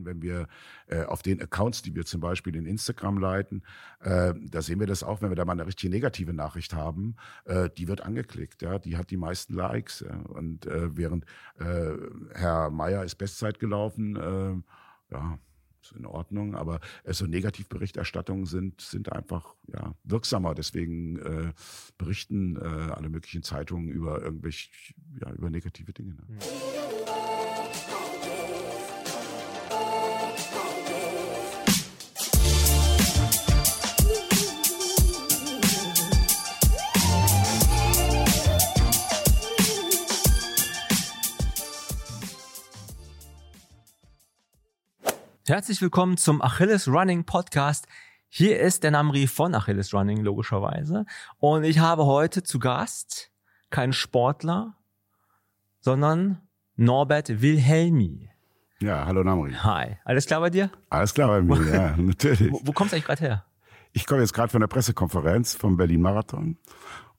sehen, wenn wir äh, auf den Accounts, die wir zum Beispiel in Instagram leiten, äh, da sehen wir das auch, wenn wir da mal eine richtige negative Nachricht haben, äh, die wird angeklickt, ja, die hat die meisten Likes. Ja? Und äh, während äh, Herr Meier ist Bestzeit gelaufen, äh, ja, ist in Ordnung, aber äh, so Negativberichterstattungen sind, sind einfach ja, wirksamer. Deswegen äh, berichten äh, alle möglichen Zeitungen über irgendwelche, ja, über negative Dinge. Ne? Mhm. Herzlich willkommen zum Achilles Running Podcast. Hier ist der Namri von Achilles Running, logischerweise. Und ich habe heute zu Gast keinen Sportler, sondern Norbert Wilhelmi. Ja, hallo Namri. Hi. Alles klar bei dir? Alles klar bei mir, ja, natürlich. Wo, wo kommst du eigentlich gerade her? Ich komme jetzt gerade von der Pressekonferenz vom Berlin Marathon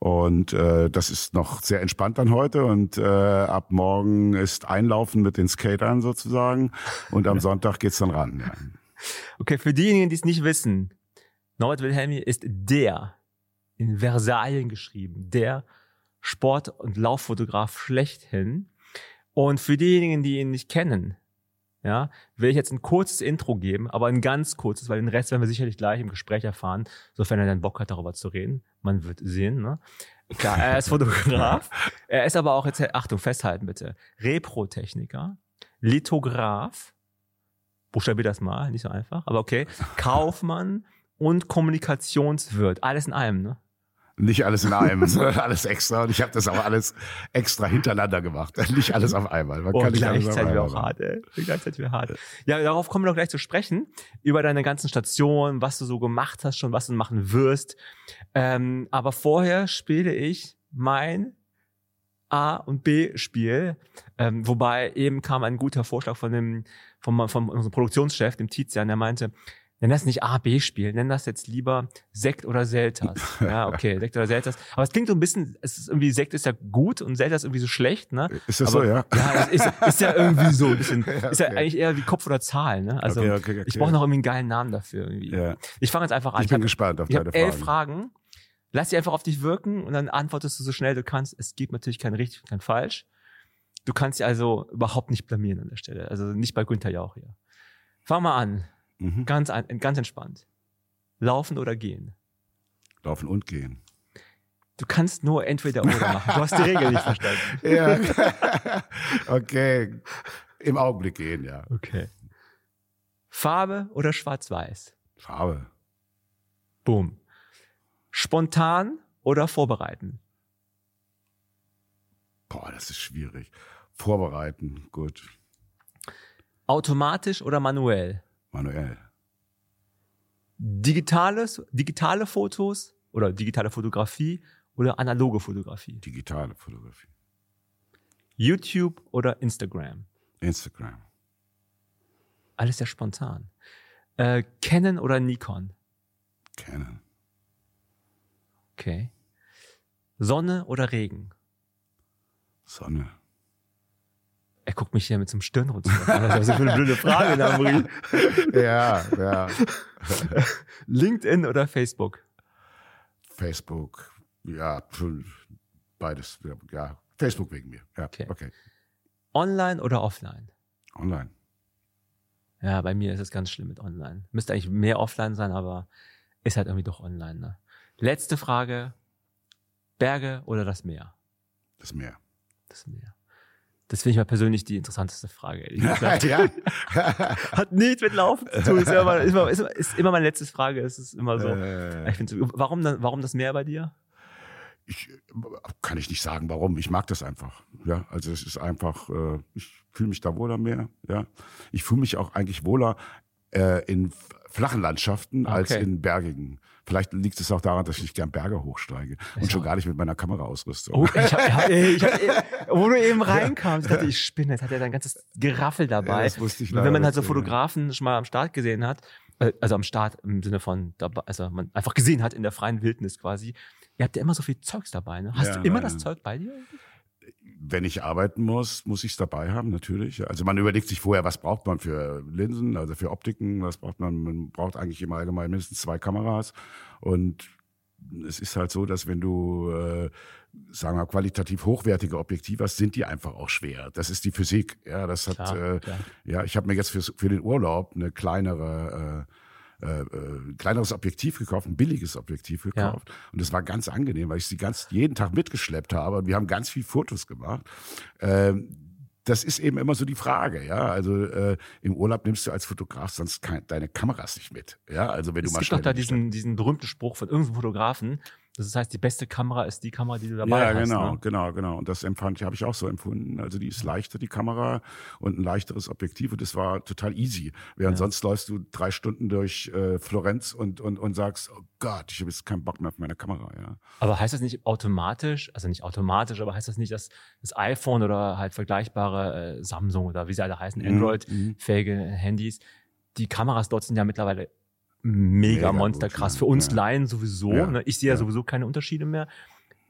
und äh, das ist noch sehr entspannt dann heute. Und äh, ab morgen ist Einlaufen mit den Skatern sozusagen. Und am Sonntag geht's dann ran. Ja. Okay, für diejenigen, die es nicht wissen, Norbert Wilhelmi ist der, in Versalien geschrieben, der Sport- und Lauffotograf schlechthin. Und für diejenigen, die ihn nicht kennen, ja, will ich jetzt ein kurzes Intro geben, aber ein ganz kurzes, weil den Rest werden wir sicherlich gleich im Gespräch erfahren, sofern er dann Bock hat, darüber zu reden. Man wird sehen, ne? Klar, er ist Fotograf. er ist aber auch jetzt, Achtung, festhalten bitte, Repro-Techniker, Lithograf, buchstabier das mal, nicht so einfach, aber okay, Kaufmann und Kommunikationswirt, alles in einem, ne? Nicht alles in einem, sondern alles extra. Und ich habe das auch alles extra hintereinander gemacht. Nicht alles auf einmal. Man oh, kann gleichzeitig auch hart, ey. Gleichzeitig wäre hart. Ja, darauf kommen wir doch gleich zu sprechen. Über deine ganzen Stationen, was du so gemacht hast schon, was du machen wirst. Ähm, aber vorher spiele ich mein A- und B-Spiel. Ähm, wobei eben kam ein guter Vorschlag von dem, vom, vom unserem Produktionschef, dem Tizian, der meinte, nenn das nicht A, B Spiel, nenn das jetzt lieber Sekt oder Selters. Ja, okay, Sekt oder Selters. Aber es klingt so ein bisschen, es ist irgendwie, Sekt ist ja gut und Selters irgendwie so schlecht, ne? Ist das Aber, so, ja? Ja, es ist, ist ja irgendwie so ein bisschen, ja, okay. ist ja eigentlich eher wie Kopf oder Zahl, ne? Also, okay, okay, ich brauche noch irgendwie einen geilen Namen dafür irgendwie. Ja. Ich fange jetzt einfach an. Ich, bin hab, gespannt auf ich deine Fragen. elf Fragen. Lass sie einfach auf dich wirken und dann antwortest du so schnell du kannst. Es gibt natürlich kein richtig und kein falsch. Du kannst dich also überhaupt nicht blamieren an der Stelle. Also nicht bei Günther Jauch hier. Fang mal an. Mhm. Ganz, ganz entspannt. Laufen oder gehen? Laufen und gehen. Du kannst nur entweder oder machen. Du hast die Regel nicht verstanden. ja. okay. Im Augenblick gehen, ja. Okay. Farbe oder schwarz-weiß? Farbe. Boom. Spontan oder vorbereiten? Boah, das ist schwierig. Vorbereiten, gut. Automatisch oder manuell? Manuell digitales, digitale Fotos oder digitale Fotografie oder analoge Fotografie? Digitale Fotografie. YouTube oder Instagram? Instagram. Alles sehr spontan. Äh, Canon oder Nikon? Canon. Okay. Sonne oder Regen? Sonne. Er guckt mich hier mit so einem Stirnrunzeln an. Das ist so eine blöde Frage, Namri. ja, ja. LinkedIn oder Facebook? Facebook, ja, beides. Ja, Facebook wegen mir. Ja, okay. okay. Online oder offline? Online. Ja, bei mir ist es ganz schlimm mit online. Müsste eigentlich mehr offline sein, aber ist halt irgendwie doch online. Ne? Letzte Frage. Berge oder das Meer? Das Meer. Das Meer. Das finde ich mal persönlich die interessanteste Frage. ja. Hat nichts mit Laufen zu tun. Ist immer, ist immer, ist immer meine letzte Frage. Es ist immer so. Äh. Ich finde, warum, warum das Meer bei dir? Ich kann ich nicht sagen, warum. Ich mag das einfach. Ja, also es ist einfach. Äh, ich fühle mich da wohler mehr. Ja, ich fühle mich auch eigentlich wohler äh, in flachen Landschaften okay. als in bergigen. Vielleicht liegt es auch daran, dass ich nicht gern Berge hochsteige und schon gar nicht mit meiner Kameraausrüstung. Oh, ich hab, ich hab, wo du eben reinkamst, dachte, ich spinne, jetzt hat er sein ganzes Geraffel dabei. Ja, das wusste ich leider, Wenn man halt so Fotografen schon mal am Start gesehen hat, äh, also am Start im Sinne von, also man einfach gesehen hat in der freien Wildnis quasi, ihr habt ja immer so viel Zeugs dabei. Ne? Hast ja, du immer nein. das Zeug bei dir? Wenn ich arbeiten muss, muss ich es dabei haben, natürlich. Also man überlegt sich vorher, was braucht man für Linsen, also für Optiken, was braucht man, man braucht eigentlich im Allgemeinen mindestens zwei Kameras. Und es ist halt so, dass wenn du, äh, sagen wir, qualitativ hochwertige Objektive hast, sind die einfach auch schwer. Das ist die Physik. Ja, das hat, Klar, äh, klar. ja, ich habe mir jetzt für, für den Urlaub eine kleinere äh, äh, äh, kleineres Objektiv gekauft, ein billiges Objektiv gekauft. Und das war ganz angenehm, weil ich sie ganz jeden Tag mitgeschleppt habe. Und wir haben ganz viel Fotos gemacht. Ähm, das ist eben immer so die Frage, ja. Also äh, im Urlaub nimmst du als Fotograf sonst kein, deine Kameras nicht mit, ja. Also wenn du Es mal gibt doch da diesen, diesen berühmten Spruch von irgendeinem Fotografen. Das heißt, die beste Kamera ist die Kamera, die du dabei ja, hast. genau, Ne? genau, genau. Und das empfand, habe ich auch so empfunden. Also die ist leichter, die Kamera, und ein leichteres Objektiv. Und das war total easy. Während Ja. sonst läufst du drei Stunden durch äh, Florenz und, und, und sagst, oh Gott, ich habe jetzt keinen Bock mehr auf meine Kamera. Ja. Aber heißt das nicht automatisch, also nicht automatisch, aber heißt das nicht, dass das iPhone oder halt vergleichbare äh, Samsung oder wie sie alle heißen, Mhm. Android-fähige Handys, die Kameras dort sind ja mittlerweile mega, Mega monster gut, krass. ja. Für uns Ja. Laien sowieso. Ja, Ne? Ich sehe ja, ja. sowieso keine Unterschiede mehr.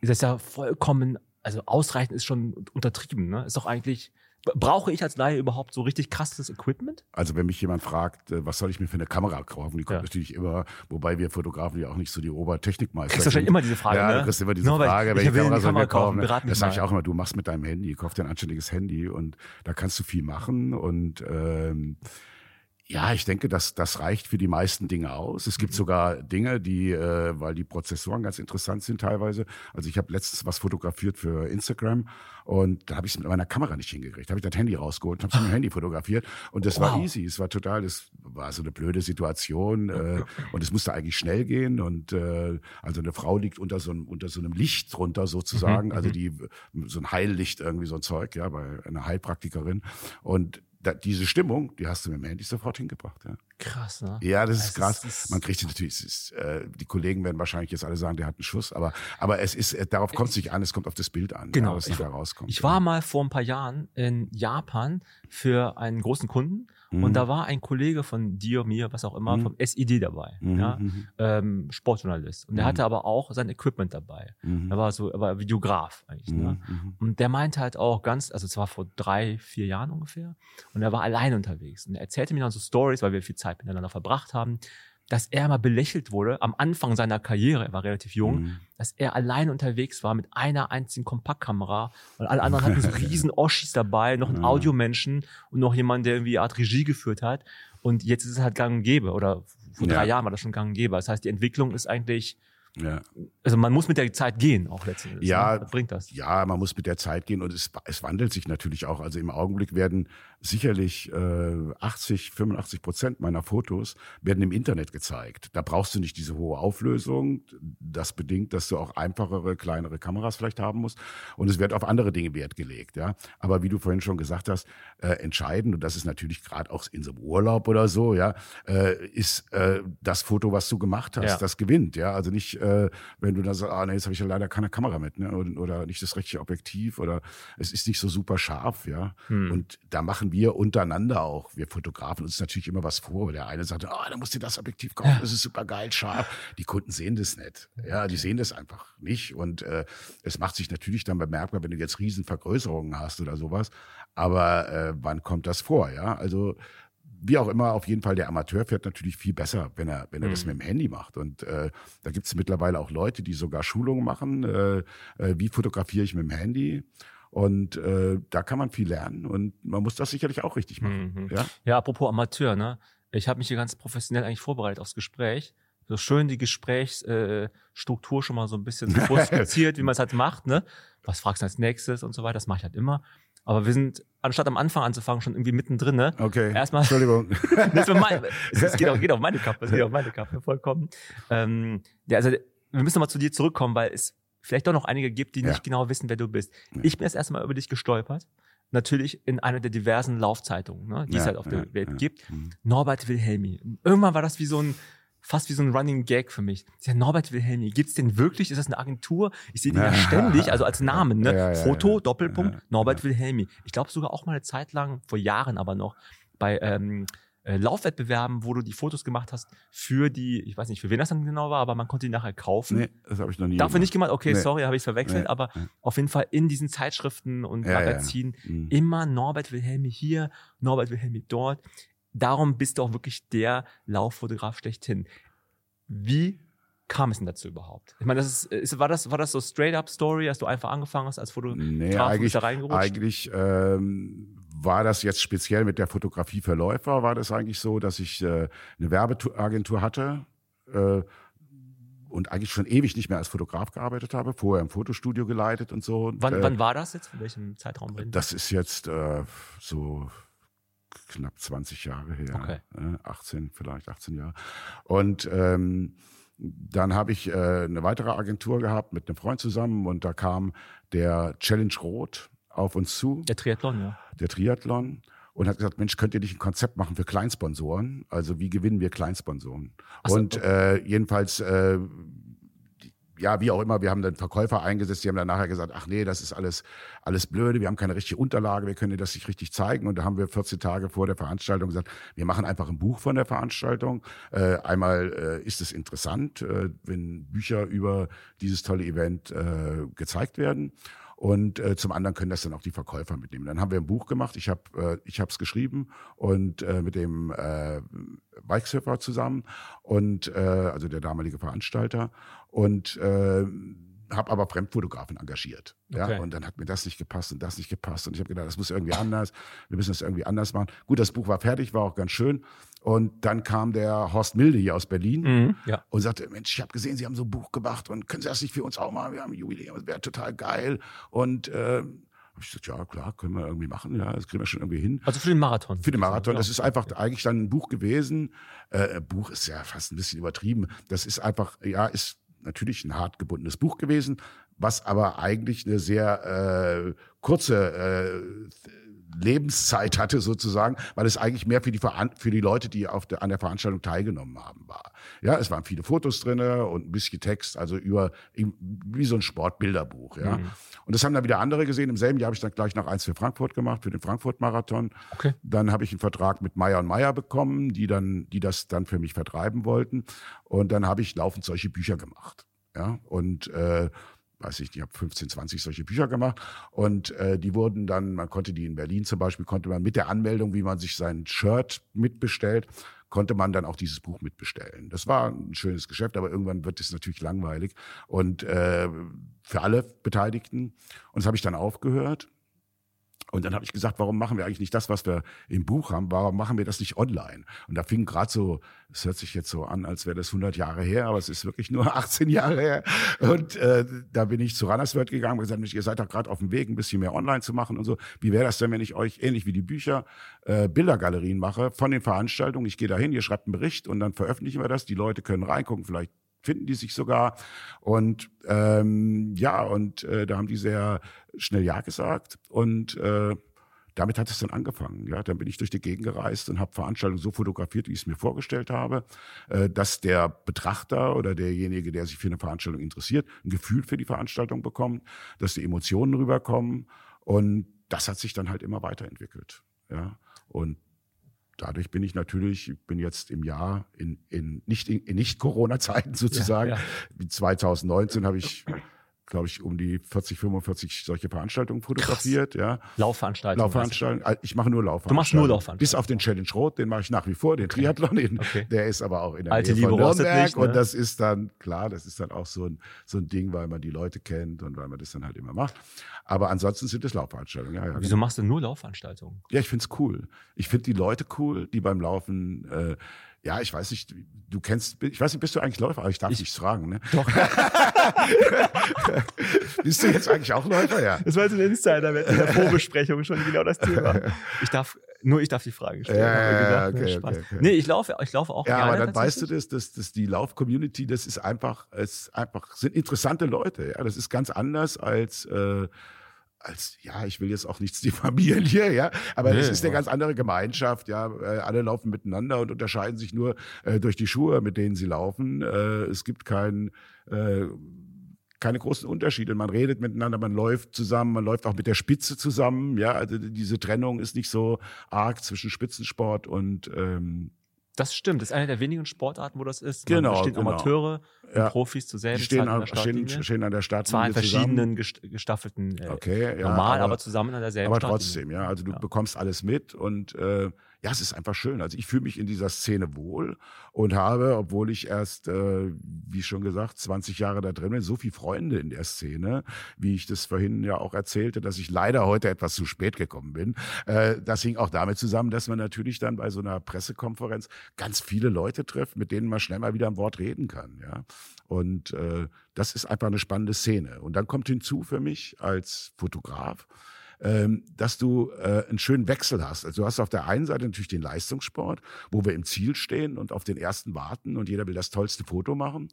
Das ist ja vollkommen, also ausreichend ist schon untertrieben. Ne? Ist doch eigentlich, brauche ich als Laie überhaupt so richtig krasses Equipment? Also wenn mich jemand fragt, äh, was soll ich mir für eine Kamera kaufen, die kommt Ja. natürlich immer, wobei wir Fotografen ja auch nicht so die Obertechnikmeister du wahrscheinlich sind. immer diese Frage, ja, ne? du kriegst immer diese ich- Frage, ich welche will eine Kamera sollen Kamera kaufen? kaufen, Das sage ich auch immer, du machst mit deinem Handy, kauf dir ein anständiges Handy und da kannst du viel machen und ähm, ja, ich denke, das, das reicht für die meisten Dinge aus. Es Mhm. gibt sogar Dinge, die, äh, weil die Prozessoren ganz interessant sind teilweise. Also ich habe letztens was fotografiert für Instagram und da habe ich es mit meiner Kamera nicht hingekriegt. Da habe ich das Handy rausgeholt und habe es mit dem Handy fotografiert und das war Wow. easy. Es war total, das war so eine blöde Situation äh, und es musste eigentlich schnell gehen und äh, also eine Frau liegt unter so einem unter so einem Licht drunter sozusagen, Mhm, also mhm. die so ein Heillicht irgendwie so ein Zeug, ja, bei einer Heilpraktikerin und da, diese Stimmung, die hast du mit dem Handy sofort hingebracht. Ja, Krass, ne? ja das ist krass. ist- Man kriegt natürlich, ist, äh, die Kollegen werden wahrscheinlich jetzt alle sagen, der hat einen Schuss, aber, aber es ist, äh, darauf kommt es nicht an, es kommt auf das Bild an, Genau, ja, was ich war- rauskommt. Ich war mal vor ein paar Jahren in Japan für einen großen Kunden Mhm. und da war ein Kollege von dir, mir, was auch immer, Mhm. vom SID dabei, Mhm, ja, mhm, ähm, Sportjournalist. Und der Mhm. hatte aber auch sein Equipment dabei. mhm, Er war so, er war Videograf eigentlich. Ne? mhm, mhm. Und der meinte halt auch ganz, also es war vor drei, vier Jahren ungefähr, und er war allein unterwegs. Und er erzählte mir dann so Stories, weil wir viel Zeit miteinander verbracht haben, dass er mal belächelt wurde am Anfang seiner Karriere, er war relativ jung, Mhm. dass er allein unterwegs war mit einer einzigen Kompaktkamera und alle anderen hatten so riesen Oschis dabei, noch einen Ja. Audiomenschen und noch jemand, der irgendwie eine Art Regie geführt hat. Und jetzt ist es halt gang und gäbe oder vor drei Ja. Jahren war das schon gang und gäbe. Das heißt, die Entwicklung ist eigentlich, Ja. also man muss mit der Zeit gehen auch letztendlich. Ja. Ne? Was bringt das? ja, man muss mit der Zeit gehen und es, es wandelt sich natürlich auch. Also im Augenblick werden sicherlich äh, 80, 85 Prozent meiner Fotos werden im Internet gezeigt. Da brauchst du nicht diese hohe Auflösung. Das bedingt, dass du auch einfachere, kleinere Kameras vielleicht haben musst. Und es wird auf andere Dinge Wert gelegt. Ja, aber wie du vorhin schon gesagt hast, äh, entscheidend und das ist natürlich gerade auch in so einem Urlaub oder so, ja, äh, ist äh, das Foto, was du gemacht hast, Ja. das gewinnt. Ja, also nicht, äh, wenn du dann sagst, ah nee, jetzt habe ich ja leider keine Kamera mit, ne, oder, oder nicht das richtige Objektiv oder es ist nicht so super scharf, ja. Hm. Und da machen wir untereinander auch, wir Fotografen uns natürlich immer was vor. Der eine sagt, ah, da musst du das Objektiv kaufen, das ist super geil, scharf. Die Kunden sehen das nicht. Ja, die sehen das einfach nicht. Und äh, es macht sich natürlich dann bemerkbar, wenn du jetzt riesen Vergrößerungen hast oder sowas. Aber äh, wann kommt das vor? Ja, also wie auch immer, auf jeden Fall, der Amateur fährt natürlich viel besser, wenn er, wenn er das Mhm. mit dem Handy macht. Und äh, da gibt es mittlerweile auch Leute, die sogar Schulungen machen, äh, äh, wie fotografiere ich mit dem Handy. Und äh, da kann man viel lernen und man muss das sicherlich auch richtig machen. Mhm. Ja? Ja, apropos Amateur, ne? Ich habe mich hier ganz professionell eigentlich vorbereitet aufs Gespräch. So schön die Gesprächsstruktur äh, schon mal so ein bisschen vorskizziert, wie man es halt macht, ne? Was fragst du als nächstes und so weiter, das mache ich halt immer. Aber wir sind, anstatt am Anfang anzufangen, schon irgendwie mittendrin, ne? Okay. Erstmal- Entschuldigung. Das mein, es, es geht, auch, geht auf meine Kappe, es geht auf meine Kappe, vollkommen. Ähm, ja, also wir müssen mal zu dir zurückkommen, weil es vielleicht doch noch einige gibt, die Ja. nicht genau wissen, wer du bist. Ja. Ich bin erst erstmal über dich gestolpert. Natürlich in einer der diversen Laufzeitungen, ne, die es Ja, halt auf der ja, Welt ja. gibt. Mhm. Norbert Wilhelmi. Irgendwann war das wie so ein, fast wie so ein Running Gag für mich. Ich sag, Norbert Wilhelmi, gibt's den wirklich? Ist das eine Agentur? Ich sehe den ja Ja. ständig, also als Namen, ne? Ja, ja, Foto, ja. Doppelpunkt, Ja, Norbert ja. Wilhelmi. Ich glaube sogar auch mal eine Zeit lang, vor Jahren aber noch, bei ähm, äh, Laufwettbewerben, wo du die Fotos gemacht hast für die, ich weiß nicht, für wen das dann genau war, aber man konnte die nachher kaufen. Nee, das habe ich noch nie Dafür gemacht. nicht gemacht, okay, Nee. sorry, habe ich verwechselt, Nee. aber Nee. auf jeden Fall in diesen Zeitschriften und Ja, ja, ja. Magazinen Mhm. immer Norbert Wilhelmi hier, Norbert Wilhelmi dort. Darum bist du auch wirklich der Lauffotograf schlechthin. Wie kam es denn dazu überhaupt? Ich meine, das ist, ist war das war das so straight up Story, dass du einfach angefangen hast als Fotograf Nee, eigentlich, da reingerutscht? eigentlich ähm, war das jetzt speziell mit der Fotografie für Läufer, war das eigentlich so, dass ich äh, eine Werbeagentur hatte äh, und eigentlich schon ewig nicht mehr als Fotograf gearbeitet habe, vorher im Fotostudio geleitet und so. Und, wann, äh, wann war das jetzt? In welchem Zeitraum? Das ist jetzt äh, so knapp 20 Jahre her. Okay. Äh, 18, vielleicht 18 Jahre. Und ähm, dann habe ich äh, eine weitere Agentur gehabt mit einem Freund zusammen und da kam der Challenge Rot auf uns zu, Der Triathlon, ja. der Triathlon. Und hat gesagt, Mensch, könnt ihr nicht ein Konzept machen für Kleinsponsoren? Also wie gewinnen wir Kleinsponsoren? So, und äh, jedenfalls, äh, die- ja, wie auch immer, wir haben dann Verkäufer eingesetzt, die haben dann nachher gesagt, ach nee, das ist alles, alles blöde, wir haben keine richtige Unterlage, wir können dir das nicht richtig zeigen. Und da haben wir 14 Tage vor der Veranstaltung gesagt, wir machen einfach ein Buch von der Veranstaltung. Äh, einmal äh, ist es interessant, äh, wenn Bücher über dieses tolle Event äh, gezeigt werden. Und äh, zum anderen können das dann auch die Verkäufer mitnehmen. Dann haben wir ein Buch gemacht. Ich habe äh, ich habe es geschrieben und äh, mit dem äh, Bikesurfer zusammen und äh, also der damalige Veranstalter und äh, habe aber Fremdfotografen engagiert. Ja, Okay. und dann hat mir das nicht gepasst und das nicht gepasst und ich habe gedacht, das muss irgendwie anders. Wir müssen das irgendwie anders machen. Gut, das Buch war fertig, war auch ganz schön. Und dann kam der Horst Milde hier aus Berlin Mhm, ja. und sagte, Mensch, ich habe gesehen, Sie haben so ein Buch gemacht und können Sie das nicht für uns auch machen? Wir haben ein Jubiläum, das wäre total geil. Und äh, habe ich gesagt, ja klar, können wir irgendwie machen, ja, das kriegen wir schon irgendwie hin. Also für den Marathon. Für den Marathon, das ist Ja. einfach eigentlich dann ein Buch gewesen. Äh, Buch ist ja fast ein bisschen übertrieben. Das ist einfach, ja, ist natürlich ein hart gebundenes Buch gewesen, was aber eigentlich eine sehr äh, kurze äh, Lebenszeit hatte sozusagen, weil es eigentlich mehr für die, Veran für die Leute, die auf der, an der Veranstaltung teilgenommen haben, war. Ja, es waren viele Fotos drinne und ein bisschen Text, also über wie so ein Sportbilderbuch. Ja, Mhm. und das haben dann wieder andere gesehen. Im selben Jahr habe ich dann gleich noch eins für Frankfurt gemacht, für den Frankfurt-Marathon. Okay. Dann habe ich einen Vertrag mit Meyer und Meyer bekommen, die dann, die das dann für mich vertreiben wollten. Und dann habe ich laufend solche Bücher gemacht. Ja, und äh, weiß ich, ich habe 15, 20 solche Bücher gemacht und äh, die wurden dann, man konnte die in Berlin zum Beispiel, konnte man mit der Anmeldung, wie man sich sein Shirt mitbestellt, konnte man dann auch dieses Buch mitbestellen. Das war ein schönes Geschäft, aber irgendwann wird es natürlich langweilig und äh, für alle Beteiligten. Und das habe ich dann aufgehört. Und dann habe ich gesagt, warum machen wir eigentlich nicht das, was wir im Buch haben? Warum machen wir das nicht online? Und da fing gerade so, es hört sich jetzt so an, als wäre das 100 Jahre her, aber es ist wirklich nur 18 Jahre her. Und äh, da bin ich zu Rannerswörth gegangen und gesagt, ihr seid doch gerade auf dem Weg, ein bisschen mehr online zu machen und so. Wie wäre das denn, wenn ich euch ähnlich wie die Bücher äh, Bildergalerien mache von den Veranstaltungen? Ich gehe dahin, ihr schreibt einen Bericht und dann veröffentlichen wir das. Die Leute können reingucken, vielleicht finden die sich sogar. Und ähm, ja, und äh, da haben die sehr schnell Ja gesagt. Und äh, damit hat es dann angefangen. Ja, dann bin ich durch die Gegend gereist und habe Veranstaltungen so fotografiert, wie ich es mir vorgestellt habe, äh, dass der Betrachter oder derjenige, der sich für eine Veranstaltung interessiert, ein Gefühl für die Veranstaltung bekommt, dass die Emotionen rüberkommen. Und das hat sich dann halt immer weiterentwickelt. Ja, und dadurch bin ich natürlich, ich bin jetzt im Jahr in, in nicht in, in nicht Corona-Zeiten sozusagen. Ja, 2019 habe ich, glaube ich, um die 40, 45 solche Veranstaltungen fotografiert. Ja, Laufveranstaltung. Laufveranstaltungen. Äh, Ich mache nur Laufveranstaltungen. Du machst nur Laufveranstaltungen. Bis auf den Challenge Rot, den mache ich nach wie vor, den Triathlon. Den, Okay. Der ist aber auch in der Alte Nähe von Liebe rostet Nürnberg. nicht, ne? Und das ist dann, klar, das ist dann auch so ein, so ein Ding, weil man die Leute kennt und weil man das dann halt immer macht. Aber ansonsten sind es Laufveranstaltungen. Ja, ja, Wieso machst du nur Laufveranstaltungen? ja, ich find's cool. Ich find die Leute cool, die beim Laufen, äh, ja, ich weiß nicht, du kennst, ich weiß nicht, bist du eigentlich Läufer? Aber ich darf dich fragen, ne? Doch. bist du jetzt eigentlich auch Läufer? Ja. Das war jetzt ein Insider in der Vorbesprechung schon genau das Thema. Ich darf, nur ich darf die Frage stellen. Ja, ja, gedacht, okay, ne, Spaß. okay, okay. Nee, ich laufe, ich laufe auch Ja, gerne. aber dann weißt du das, dass, dass die Lauf-Community, das ist einfach, es ist einfach, sind interessante Leute. Ja, das ist ganz anders als äh, als ja, ich will jetzt auch nichts diffamieren hier, ja, aber Nee, es ist eine ganz andere Gemeinschaft, ja, äh, alle laufen miteinander und unterscheiden sich nur äh, durch die Schuhe, mit denen sie laufen. Äh, es gibt kein äh, keine großen Unterschiede. Man redet miteinander, man läuft zusammen, man läuft auch mit der Spitze zusammen. Ja, also diese Trennung ist nicht so arg zwischen Spitzensport und ähm, das stimmt, das ist eine der wenigen Sportarten, wo das ist. Genau, Man stehen genau. Amateure Ja. und Profis zur selben die stehen, Zeit an an, der stehen, Startlinie. stehen an der Startlinie Zwar in zusammen. verschiedenen gest- gestaffelten, äh, Okay, ja, normal, aber, aber- zusammen an derselben Aber Startlinie. trotzdem, ja. Also du Ja. bekommst alles mit und äh, ja, es ist einfach schön. Also ich fühle mich in dieser Szene wohl und habe, obwohl ich erst, äh, wie schon gesagt, 20 Jahre da drin bin, so viele Freunde in der Szene, wie ich das vorhin ja auch erzählte, dass ich leider heute etwas zu spät gekommen bin. Äh, das hing auch damit zusammen, dass man natürlich dann bei so einer Pressekonferenz ganz viele Leute trifft, mit denen man schnell mal wieder ein Wort reden kann, ja. Und äh, das ist einfach eine spannende Szene. Und dann kommt hinzu für mich als Fotograf, ähm, dass du äh, einen schönen Wechsel hast. Also du hast auf der einen Seite natürlich den Leistungssport, wo wir im Ziel stehen und auf den ersten warten und jeder will das tollste Foto machen.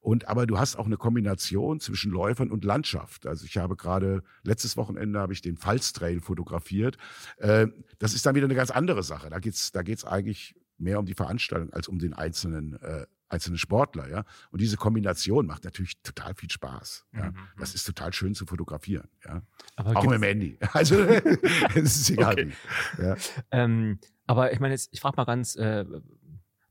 Und aber du hast auch eine Kombination zwischen Läufern und Landschaft. Also ich habe gerade letztes Wochenende habe ich den Pfalztrail fotografiert. Äh, das ist dann wieder eine ganz andere Sache. Da geht's da geht's eigentlich mehr um die Veranstaltung als um den einzelnen äh, einzelnen Sportler, ja. Und diese Kombination macht natürlich total viel Spaß. Ja. Mhm. Das ist total schön zu fotografieren, ja. Aber, Auch mit dem Handy. Also es ist egal. Okay. wie. Ja. ähm, aber ich meine jetzt, ich frage mal ganz äh,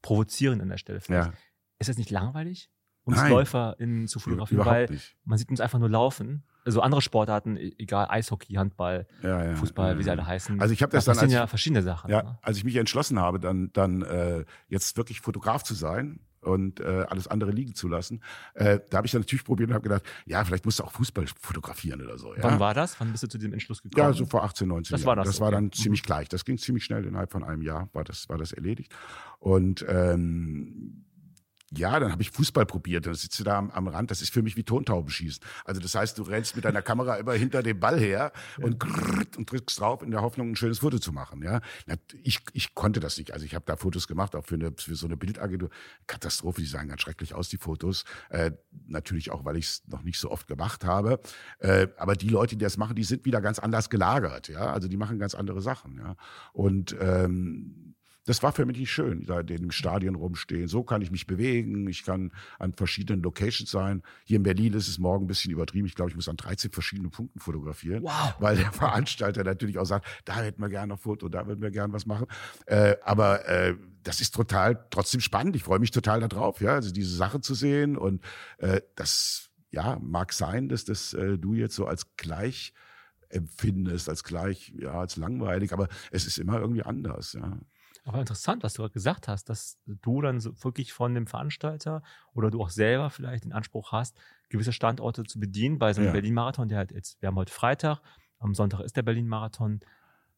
provozierend an der Stelle. vielleicht. ja. Ist das nicht langweilig, uns Nein. LäuferInnen zu fotografieren? Überhaupt Weil nicht. man sieht uns einfach nur laufen. Also andere Sportarten, e- egal, Eishockey, Handball, Ja, ja, Fußball, ja, wie sie alle heißen. Also ich habe das da dann passieren als, ja verschiedene Sachen. ja, ne? als ich mich entschlossen habe, dann, dann äh, jetzt wirklich Fotograf zu sein und äh, alles andere liegen zu lassen, äh, da habe ich dann natürlich probiert und habe gedacht, ja, vielleicht musst du auch Fußball fotografieren oder so. Ja? Wann war das? Wann bist du zu diesem Entschluss gekommen? Ja, so vor 18, 19 Das Jahren. war das, das war okay. dann Mhm. ziemlich gleich. Das ging ziemlich schnell, innerhalb von einem Jahr war das, war das erledigt. Und ähm, ja, dann habe ich Fußball probiert. Dann sitzt du da am, am Rand. Das ist für mich wie Tontaubenschießen. Also das heißt, du rennst mit deiner Kamera immer hinter dem Ball her und, und drückst drauf in der Hoffnung, ein schönes Foto zu machen. Ja, ich, ich konnte das nicht. Also ich habe da Fotos gemacht, auch für, eine, für so eine Bildagentur. Katastrophe, die sahen ganz schrecklich aus, die Fotos. Äh, natürlich auch, weil ich es noch nicht so oft gemacht habe. Äh, aber die Leute, die das machen, die sind wieder ganz anders gelagert. Ja, also die machen ganz andere Sachen. Ja, und ähm, das war für mich nicht schön, da in dem Stadion rumstehen. So kann ich mich bewegen. Ich kann an verschiedenen Locations sein. Hier in Berlin ist es morgen ein bisschen übertrieben. Ich glaube, ich muss an 13 verschiedenen Punkten fotografieren. Wow. Weil der Veranstalter natürlich auch sagt, da hätten wir gerne noch Foto, da würden wir gerne was machen. Äh, aber äh, das ist total trotzdem spannend. Ich freue mich total darauf, ja, also diese Sache zu sehen. Und äh, das ja mag sein, dass das äh, du jetzt so als gleich empfindest, als gleich, ja, als langweilig, aber es ist immer irgendwie anders, ja. Aber interessant, was du gerade gesagt hast, dass du dann so wirklich von dem Veranstalter oder du auch selber vielleicht den Anspruch hast, gewisse Standorte zu bedienen bei so einem Ja. Berlin-Marathon, der halt jetzt, wir haben heute Freitag, am Sonntag ist der Berlin-Marathon,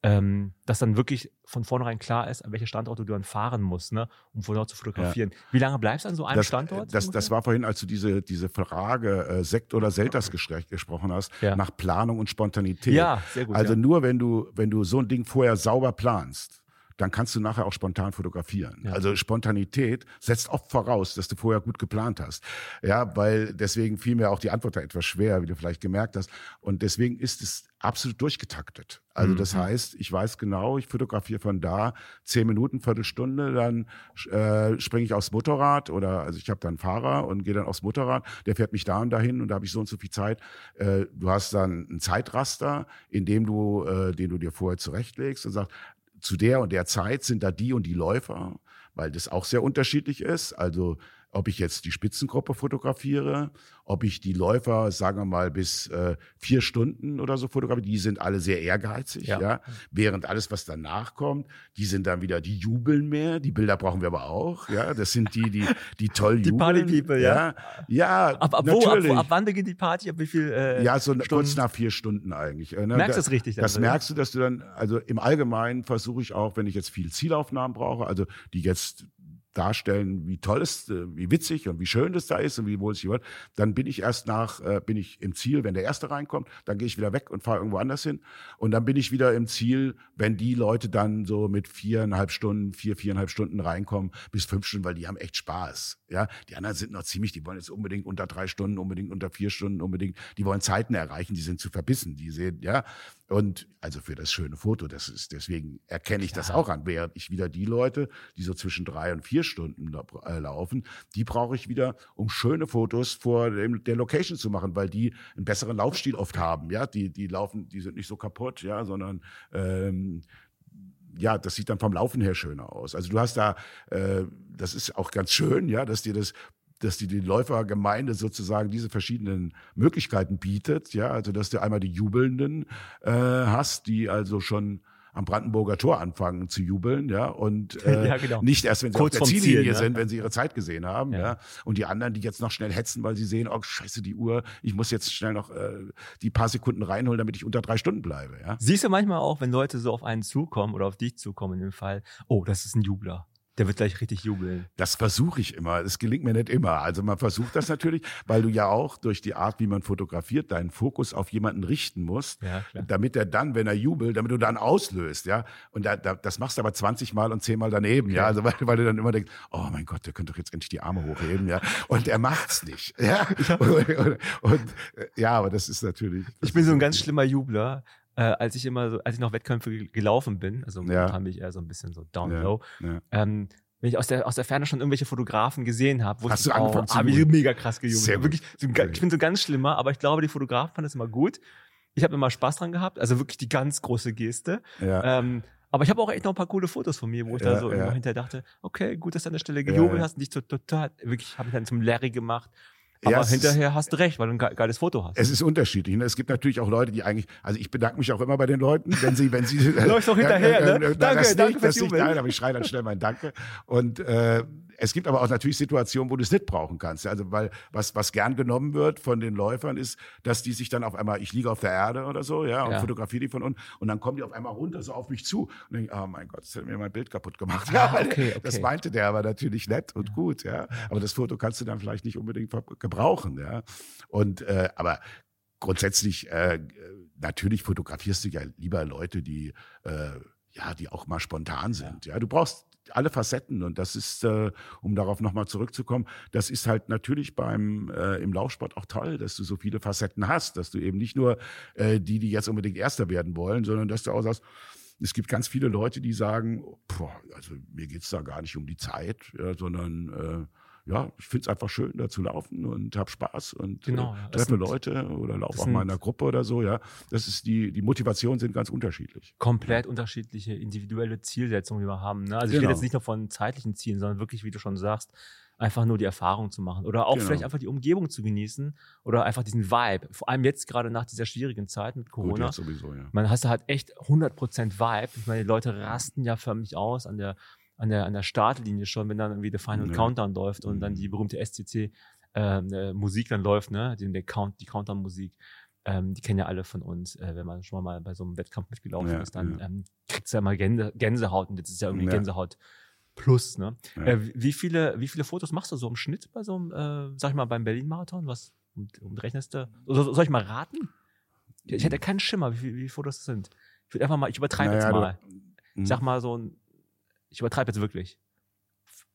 ähm, dass dann wirklich von vornherein klar ist, an welche Standorte du dann fahren musst, ne, um vor Ort zu fotografieren. Wie lange bleibst du an so einem das, Standort? Das, das war vorhin, als du diese, diese Frage äh, Sekt oder Selters gesprochen hast, Ja. nach Planung und Spontanität. ja, sehr gut. Also ja. nur wenn du, wenn du so ein Ding vorher sauber planst, dann kannst du nachher auch spontan fotografieren. Ja. Also Spontanität setzt oft voraus, dass du vorher gut geplant hast. Ja, weil deswegen fiel mir auch die Antwort da etwas schwer, wie du vielleicht gemerkt hast. Und deswegen ist es absolut durchgetaktet. Also das Mhm. heißt, ich weiß genau, ich fotografiere von da zehn Minuten, Viertelstunde, dann äh, springe ich aufs Motorrad oder also ich habe dann einen Fahrer und gehe dann aufs Motorrad, der fährt mich da und dahin und da habe ich so und so viel Zeit. Äh, du hast dann ein Zeitraster, in dem du, äh, den du dir vorher zurechtlegst und sagst, zu der und der Zeit sind da die und die Läufer, weil das auch sehr unterschiedlich ist. Also ob ich jetzt die Spitzengruppe fotografiere, ob ich die Läufer, sagen wir mal, bis äh, vier Stunden oder so fotografiere, die sind alle sehr ehrgeizig, Ja. ja. Während alles, was danach kommt, die sind dann wieder, die jubeln mehr. Die Bilder brauchen wir aber auch, ja. Das sind die, die, die toll Die jubeln. Party-People, ja. Ja, ab, ab, ab, natürlich. wo, ab wann beginnt die Party? Ab wie viel äh, Ja, so Stunden? kurz nach vier Stunden eigentlich. äh, ne? Merkst du das richtig? dann Das ja? merkst du, dass du dann, also im Allgemeinen versuche ich auch, wenn ich jetzt viel Zielaufnahmen brauche, also die jetzt darstellen, wie toll es, äh, wie witzig und wie schön das da ist und wie wohl es sich hört, dann bin ich erst nach, äh, bin ich im Ziel, wenn der Erste reinkommt, dann gehe ich wieder weg und fahre irgendwo anders hin und dann bin ich wieder im Ziel, wenn die Leute dann so mit viereinhalb Stunden, vier, viereinhalb Stunden reinkommen, bis fünf Stunden, weil die haben echt Spaß, ja. Die anderen sind noch ziemlich, die wollen jetzt unbedingt unter drei Stunden, unbedingt unter vier Stunden, unbedingt, die wollen Zeiten erreichen, die sind zu verbissen, die sehen, ja. Und also für das schöne Foto, das ist, deswegen erkenne ich das auch an. Während ich wieder die Leute, die so zwischen drei und vier Stunden äh, laufen, die brauche ich wieder, um schöne Fotos vor dem, der Location zu machen, weil die einen besseren Laufstil oft haben. Ja, die, die laufen, die sind nicht so kaputt, ja, sondern ähm, ja, das sieht dann vom Laufen her schöner aus. Also du hast da, äh, das ist auch ganz schön, ja, dass dir das dass die, die Läufergemeinde sozusagen diese verschiedenen Möglichkeiten bietet, ja, also dass du einmal die Jubelnden äh, hast, die also schon am Brandenburger Tor anfangen zu jubeln, ja, und äh, ja, genau. nicht erst, wenn sie Kurz auf der Ziellinie Ziel, sind, ja. wenn sie ihre Zeit gesehen haben, ja. ja. Und die anderen, die jetzt noch schnell hetzen, weil sie sehen, oh scheiße, die Uhr, ich muss jetzt schnell noch äh, die paar Sekunden reinholen, damit ich unter drei Stunden bleibe, ja. Siehst du manchmal auch, wenn Leute so auf einen zukommen oder auf dich zukommen in dem Fall, oh, das ist ein Jubler. Der wird gleich richtig jubeln. Das versuche ich immer. Es gelingt mir nicht immer. Also man versucht das natürlich, weil du ja auch durch die Art, wie man fotografiert, deinen Fokus auf jemanden richten musst, ja, damit er dann, wenn er jubelt, damit du dann auslöst, ja. Und da, da, das machst du aber 20 Mal und 10 Mal daneben, okay. ja. Also weil, weil du dann immer denkst, oh mein Gott, der könnte doch jetzt endlich die Arme hochheben, ja. Und er macht's nicht, ja. Und, und, und ja, aber das ist natürlich. Das ich bin so ein ganz schlimmer Jubler äh, als ich immer so, als ich noch Wettkämpfe gelaufen bin, also momentan ja. bin ich eher so ein bisschen so down ja. low, ja. Ähm, wenn ich aus der, aus der Ferne schon irgendwelche Fotografen gesehen habe, wo Hast ich, du angefangen oh, habe ich mega krass gejubelt. Wirklich, so, ich bin so ganz schlimmer, aber ich glaube, die Fotografen fanden es immer gut. Ich habe immer Spaß dran gehabt, also wirklich die ganz große Geste. Ja. Ähm, aber ich habe auch echt noch ein paar coole Fotos von mir, wo ich ja, da so ja. hinterher dachte, okay, gut, dass du an der Stelle gejubelt ja, hast und dich so total, wirklich, habe ich dann zum Larry gemacht aber ja, hinterher hast du recht, weil du ein geiles Foto hast. Es ist unterschiedlich. Ne? Es gibt natürlich auch Leute, die eigentlich, also ich bedanke mich auch immer bei den Leuten, wenn sie, wenn sie. Läufst doch hinterher, äh, äh, ne? Danke, das danke nicht, fürs Jubeln. Nein, aber ich schreie dann schnell mein Danke. Und äh, es gibt aber auch natürlich Situationen, wo du es nicht brauchen kannst. Also weil was was gern genommen wird von den Läufern ist, dass die sich dann auf einmal, ich liege auf der Erde oder so, ja, und ja. fotografiere die von unten und dann kommen die auf einmal runter so auf mich zu und denke, oh mein Gott, das hat mir mein Bild kaputt gemacht. Ja, ah, okay, okay. Das meinte der aber natürlich nett und gut, ja. Aber das Foto kannst du dann vielleicht nicht unbedingt gebrauchen, ja. Und äh, aber grundsätzlich äh, natürlich fotografierst du ja lieber Leute, die äh, ja, die auch mal spontan sind. Ja, du brauchst alle Facetten und das ist, äh, um darauf nochmal zurückzukommen, das ist halt natürlich beim äh, im Laufsport auch toll, dass du so viele Facetten hast, dass du eben nicht nur äh, die, die jetzt unbedingt Erster werden wollen, sondern dass du auch sagst, es gibt ganz viele Leute, die sagen, boah, also mir geht's da gar nicht um die Zeit, ja, sondern äh, ja, ich finde es einfach schön, da zu laufen und habe Spaß und genau, äh, treffe Leute oder laufe auch mal in einer Gruppe oder so, ja. Das ist die, die Motivationen sind ganz unterschiedlich. Komplett ja. unterschiedliche individuelle Zielsetzungen, die wir haben. Ne? Also genau. ich rede jetzt nicht nur von zeitlichen Zielen, sondern wirklich, wie du schon sagst, einfach nur die Erfahrung zu machen oder auch genau. vielleicht einfach die Umgebung zu genießen oder einfach diesen Vibe. Vor allem jetzt gerade nach dieser schwierigen Zeit mit Corona. Gut, sowieso, ja. Man hast da halt echt 100% Vibe. Ich meine, die Leute rasten ja förmlich aus an der an der, an der Startlinie schon, wenn dann irgendwie der Final ja. Countdown läuft und dann die mhm. berühmte SCC ähm, äh, Musik dann läuft, ne, die, der Count, die Countdown-Musik. Ähm, die kennen ja alle von uns, äh, wenn man schon mal bei so einem Wettkampf mitgelaufen ja, ist, dann ja. ähm, kriegt ja immer Gänse, Gänsehaut und jetzt ist ja irgendwie Gänsehaut plus, ne? Äh, wie viele, wie viele Fotos machst du so im Schnitt bei so einem, äh, sag ich mal, beim Berlin-Marathon? Was und, und rechnest du? Soll, soll ich mal raten? Ich hätte keinen Schimmer, wie, wie viele Fotos das sind. Ich würde einfach mal, ich übertreibe naja, jetzt mal. Du, ich sag mal so ein ich übertreibe jetzt wirklich.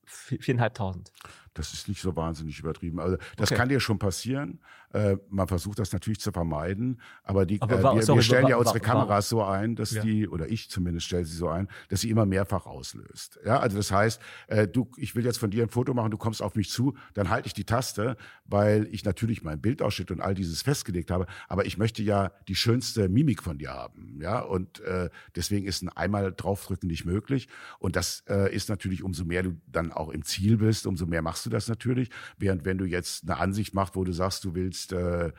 Viereinhalbtausend. Das ist nicht so wahnsinnig übertrieben. Also das okay. kann dir schon passieren. Äh, man versucht das natürlich zu vermeiden, aber, die, aber äh, wir, sorry, wir, stellen ja unsere Kameras so ein, dass ja. die, oder ich zumindest stelle sie so ein, dass sie immer mehrfach auslöst. Ja, also das heißt, äh, du, ich will jetzt von dir ein Foto machen, du kommst auf mich zu, dann halte ich die Taste, weil ich natürlich mein Bildausschnitt und all dieses festgelegt habe, aber ich möchte ja die schönste Mimik von dir haben. Ja, und äh, deswegen ist ein einmal draufdrücken nicht möglich. Und das äh, ist natürlich, umso mehr du dann auch im Ziel bist, umso mehr machst du das natürlich. Während wenn du jetzt eine Ansicht machst, wo du sagst, du willst, äh,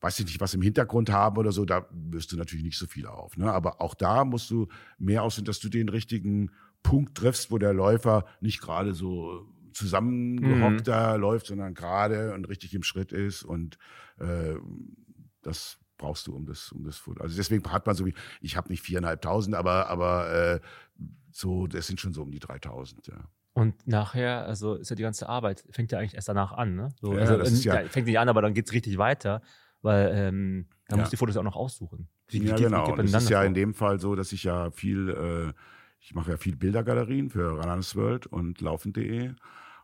weiß ich nicht, was im Hintergrund haben oder so, da wirst du natürlich nicht so viel auf. Ne? Aber auch da musst du mehr aussehen, dass du den richtigen Punkt triffst, wo der Läufer nicht gerade so zusammengehockt mhm. da läuft, sondern gerade und richtig im Schritt ist. Und äh, das brauchst du um das, um das Foto. Also deswegen hat man so wie, ich habe nicht viereinhalbtausend, aber, aber äh, so, das sind schon so um die 3000, ja. Und nachher, also ist ja die ganze Arbeit, fängt ja eigentlich erst danach an, ne? So, ja, also, das ist ja, fängt nicht an, aber dann geht's richtig weiter, weil ähm, da ja. musst du die Fotos auch noch aussuchen. Wie, ja, wie, genau. Das ist ja in dem Fall so, dass ich ja viel, äh, ich mache ja viel Bildergalerien für Runners World und Laufen.de.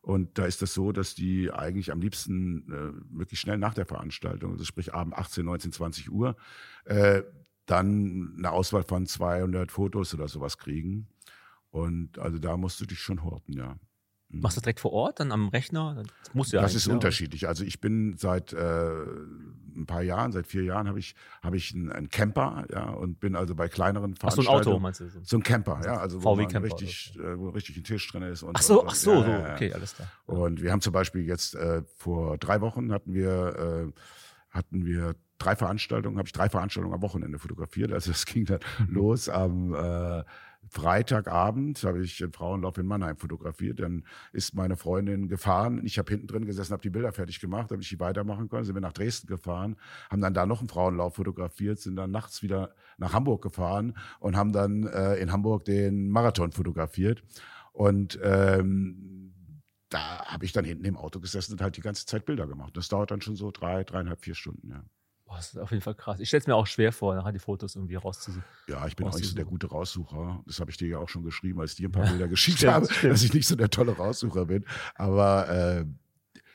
Und da ist das so, dass die eigentlich am liebsten äh, wirklich schnell nach der Veranstaltung, also sprich abend 18, 19, 20 Uhr, äh, dann eine Auswahl von 200 Fotos oder sowas kriegen. Und also da musst du dich schon horten, ja. Mhm. Machst du das direkt vor Ort, dann am Rechner? Das, musst du ja das ist ja. unterschiedlich. Also ich bin seit äh, ein paar Jahren, seit vier Jahren habe ich habe ich einen, einen, Camper, ja, und bin also bei kleineren Veranstaltungen. Ach, so ein Auto meinst du? So ein Camper, ja, also wo VW man richtig, äh, wo richtig ein Tisch drin ist. Und, ach so, und, ach so, ja, so, okay, alles klar. Und wir haben zum Beispiel jetzt äh, vor drei Wochen hatten wir äh, hatten wir drei Veranstaltungen, habe ich drei Veranstaltungen am Wochenende fotografiert. Also es ging dann los am äh, Freitagabend habe ich den Frauenlauf in Mannheim fotografiert. Dann ist meine Freundin gefahren. Ich habe hinten drin gesessen, habe die Bilder fertig gemacht, damit ich die weitermachen konnte. Sind wir nach Dresden gefahren, haben dann da noch einen Frauenlauf fotografiert, sind dann nachts wieder nach Hamburg gefahren und haben dann äh, in Hamburg den Marathon fotografiert. Und ähm, da habe ich dann hinten im Auto gesessen und halt die ganze Zeit Bilder gemacht. Das dauert dann schon so drei, dreieinhalb, vier Stunden, ja. Boah, das ist auf jeden Fall krass. Ich stelle es mir auch schwer vor, nachher die Fotos irgendwie rauszusuchen. Ja, ich bin auch nicht so der gute Raussucher. Das habe ich dir ja auch schon geschrieben, als ich dir ein paar Bilder geschickt stimmt, habe, stimmt. dass ich nicht so der tolle Raussucher bin. Aber äh,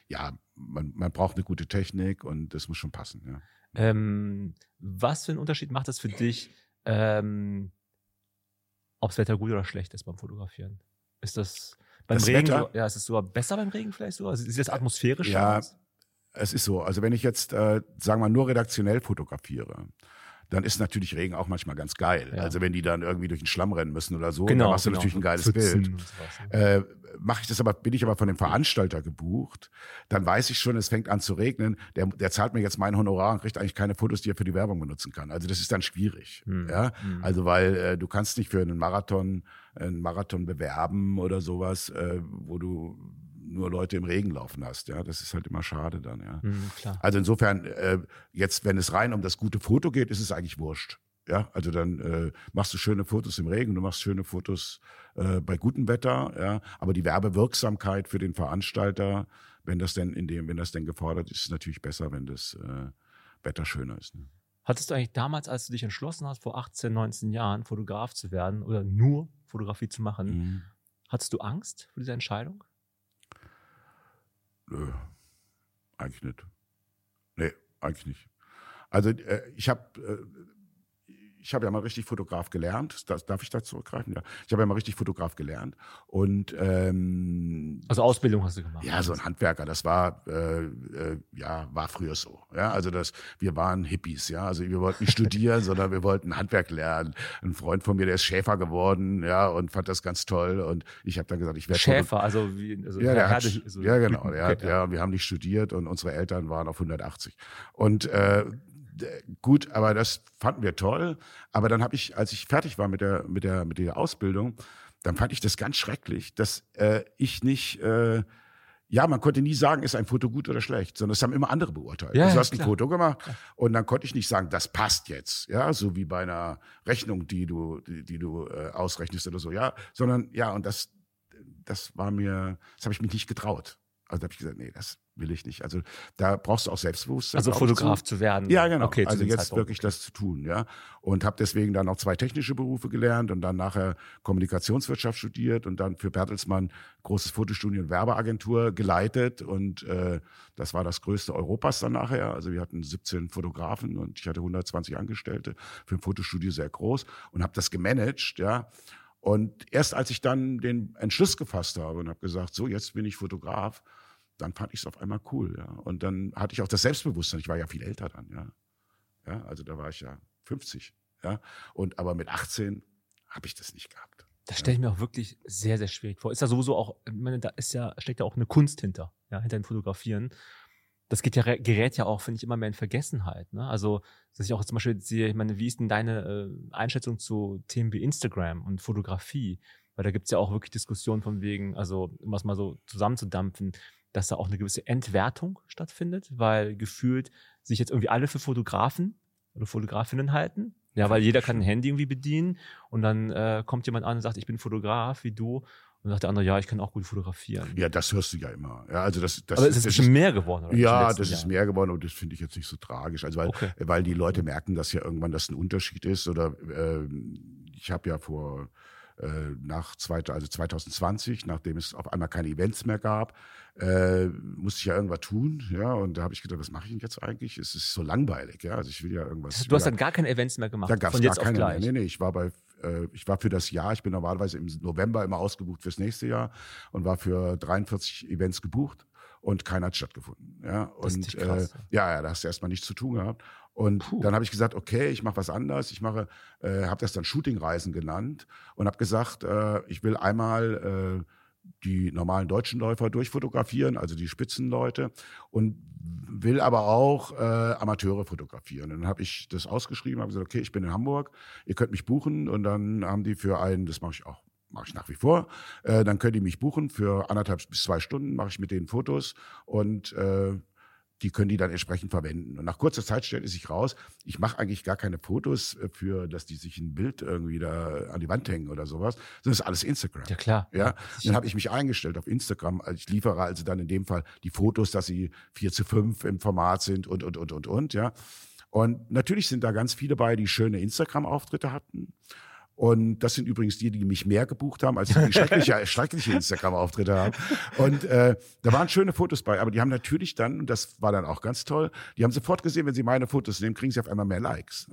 ja, man, man braucht eine gute Technik und das muss schon passen. Ja. Ähm, was für einen Unterschied macht das für dich, ähm, ob das Wetter gut oder schlecht ist beim Fotografieren? Ist das beim das Regen? Wetter? ja, ist es sogar besser beim Regen vielleicht sogar? Sieht das atmosphärisch ja, aus? Es ist so. Also wenn ich jetzt, äh, sagen wir mal, nur redaktionell fotografiere, dann ist natürlich Regen auch manchmal ganz geil. Ja. Also wenn die dann irgendwie durch den Schlamm rennen müssen oder so, genau, dann machst du genau. natürlich ein geiles Bild. Äh, Mache ich das aber, bin ich aber von dem Veranstalter gebucht, dann weiß ich schon, es fängt an zu regnen. Der, der zahlt mir jetzt mein Honorar und kriegt eigentlich keine Fotos, die er für die Werbung benutzen kann. Also das ist dann schwierig. Hm. Ja? Hm. Also weil äh, du kannst nicht für einen Marathon einen Marathon bewerben oder sowas, äh, wo du nur Leute im Regen laufen hast. Ja, das ist halt immer schade dann. Ja. Mhm, also insofern, äh, jetzt, wenn es rein um das gute Foto geht, ist es eigentlich wurscht. Ja, also dann äh, machst du schöne Fotos im Regen, du machst schöne Fotos äh, bei gutem Wetter, ja, aber die Werbewirksamkeit für den Veranstalter, wenn das denn in dem, wenn das denn gefordert ist, ist natürlich besser, wenn das äh, Wetter schöner ist. Ne? Hattest du eigentlich damals, als du dich entschlossen hast, vor 18, 19 Jahren Fotograf zu werden oder nur Fotografie zu machen, mhm. hattest du Angst vor dieser Entscheidung? Nö, eigentlich nicht. Nee, eigentlich nicht. Also äh, ich habe äh, ich habe ja mal richtig Fotograf gelernt. Das, darf ich da zurückgreifen? Ja. Ich habe ja mal richtig Fotograf gelernt. Und ähm, also Ausbildung hast du gemacht? Ja, so ein Handwerker. Das war äh, äh, ja war früher so. Ja, also das wir waren Hippies. Ja, also wir wollten nicht studieren, sondern wir wollten Handwerk lernen. Ein Freund von mir, der ist Schäfer geworden, ja, und fand das ganz toll. Und ich habe dann gesagt, ich werde Schäfer. Also wie also ja, der hat, so ja genau. Der hat, ja, wir haben nicht studiert und unsere Eltern waren auf 180. Und äh, gut, aber das fanden wir toll. Aber dann habe ich, als ich fertig war mit der, mit der, mit der Ausbildung, dann fand ich das ganz schrecklich, dass äh, ich nicht, äh, ja, man konnte nie sagen, ist ein Foto gut oder schlecht, sondern es haben immer andere beurteilt. Ja, also, du hast ein Foto gemacht und dann konnte ich nicht sagen, das passt jetzt, ja, so wie bei einer Rechnung, die du, die, die du äh, ausrechnest oder so, ja, sondern ja, und das, das war mir, das habe ich mich nicht getraut. Also da habe ich gesagt, nee, das will ich nicht. Also da brauchst du auch Selbstbewusstsein. Also Fotograf zu, zu werden. Ja, genau. Okay, also jetzt Zeitpunkt. wirklich das zu tun, ja. Und habe deswegen dann auch zwei technische Berufe gelernt und dann nachher Kommunikationswirtschaft studiert und dann für Bertelsmann großes Fotostudio und Werbeagentur geleitet und äh, das war das größte Europas dann nachher. Also wir hatten 17 Fotografen und ich hatte 120 Angestellte für ein Fotostudio sehr groß und habe das gemanagt, ja. Und erst als ich dann den Entschluss gefasst habe und habe gesagt, so jetzt bin ich Fotograf, dann fand ich es auf einmal cool. Ja. Und dann hatte ich auch das Selbstbewusstsein. Ich war ja viel älter dann. Ja, ja also da war ich ja 50. Ja, und aber mit 18 habe ich das nicht gehabt. Das stelle ich mir auch wirklich sehr, sehr schwierig vor. Ist ja sowieso auch, ich meine, da ist ja, steckt ja auch eine Kunst hinter, ja, hinter dem Fotografieren. Das geht ja, gerät ja auch, finde ich, immer mehr in Vergessenheit. Ne? Also, dass ich auch zum Beispiel sehe, ich meine, wie ist denn deine äh, Einschätzung zu Themen wie Instagram und Fotografie? Weil da gibt es ja auch wirklich Diskussionen von wegen, also um es mal so zusammenzudampfen, dass da auch eine gewisse Entwertung stattfindet, weil gefühlt sich jetzt irgendwie alle für Fotografen oder Fotografinnen halten. Ja, weil jeder kann ein Handy irgendwie bedienen und dann äh, kommt jemand an und sagt, ich bin Fotograf wie du. Und sagt der andere, ja, ich kann auch gut fotografieren. Ja, das hörst du ja immer. Ja, also das, das, Aber es ist das, mehr geworden, oder? Ja, das ist mehr geworden und das finde ich jetzt nicht so tragisch. Also weil, okay. weil die Leute merken, dass ja irgendwann das ein Unterschied ist. Oder äh, ich habe ja vor nach zwei, also 2020, nachdem es auf einmal keine Events mehr gab, äh, musste ich ja irgendwas tun, ja, und da habe ich gedacht, was mache ich denn jetzt eigentlich? Es ist so langweilig, ja, also ich will ja irgendwas. Du hast dann gar keine Events mehr gemacht. Da gab es gar keine mehr. Nee, nee, ich war bei äh, ich war für das Jahr, ich bin normalerweise im November immer ausgebucht fürs nächste Jahr und war für 43 Events gebucht und keiner hat stattgefunden. Ja, und krass, äh, ja, ja, da hast du erstmal nichts zu tun gehabt. Und Puh. dann habe ich gesagt, okay, ich mache was anderes. Ich mache, äh, habe das dann Shootingreisen genannt und habe gesagt, äh, ich will einmal äh, die normalen deutschen Läufer durchfotografieren, also die Spitzenleute, und will aber auch äh, Amateure fotografieren. Und dann habe ich das ausgeschrieben, habe gesagt, okay, ich bin in Hamburg, ihr könnt mich buchen. Und dann haben die für einen, das mache ich auch mache ich nach wie vor. Äh, dann könnt ihr mich buchen für anderthalb bis zwei Stunden, mache ich mit denen Fotos und äh, die können die dann entsprechend verwenden. Und nach kurzer Zeit stellt es sich raus, ich mache eigentlich gar keine Fotos äh, für, dass die sich ein Bild irgendwie da an die Wand hängen oder sowas. Das ist alles Instagram. Ja, klar. Ja. Dann habe ich mich eingestellt auf Instagram. Also ich liefere also dann in dem Fall die Fotos, dass sie vier zu fünf im Format sind und, und, und, und, und, ja. Und natürlich sind da ganz viele bei, die schöne Instagram-Auftritte hatten. Und das sind übrigens die, die mich mehr gebucht haben, als die schreckliche, schreckliche Instagram-Auftritte haben. Und äh, da waren schöne Fotos bei, aber die haben natürlich dann, und das war dann auch ganz toll, die haben sofort gesehen, wenn sie meine Fotos nehmen, kriegen sie auf einmal mehr Likes.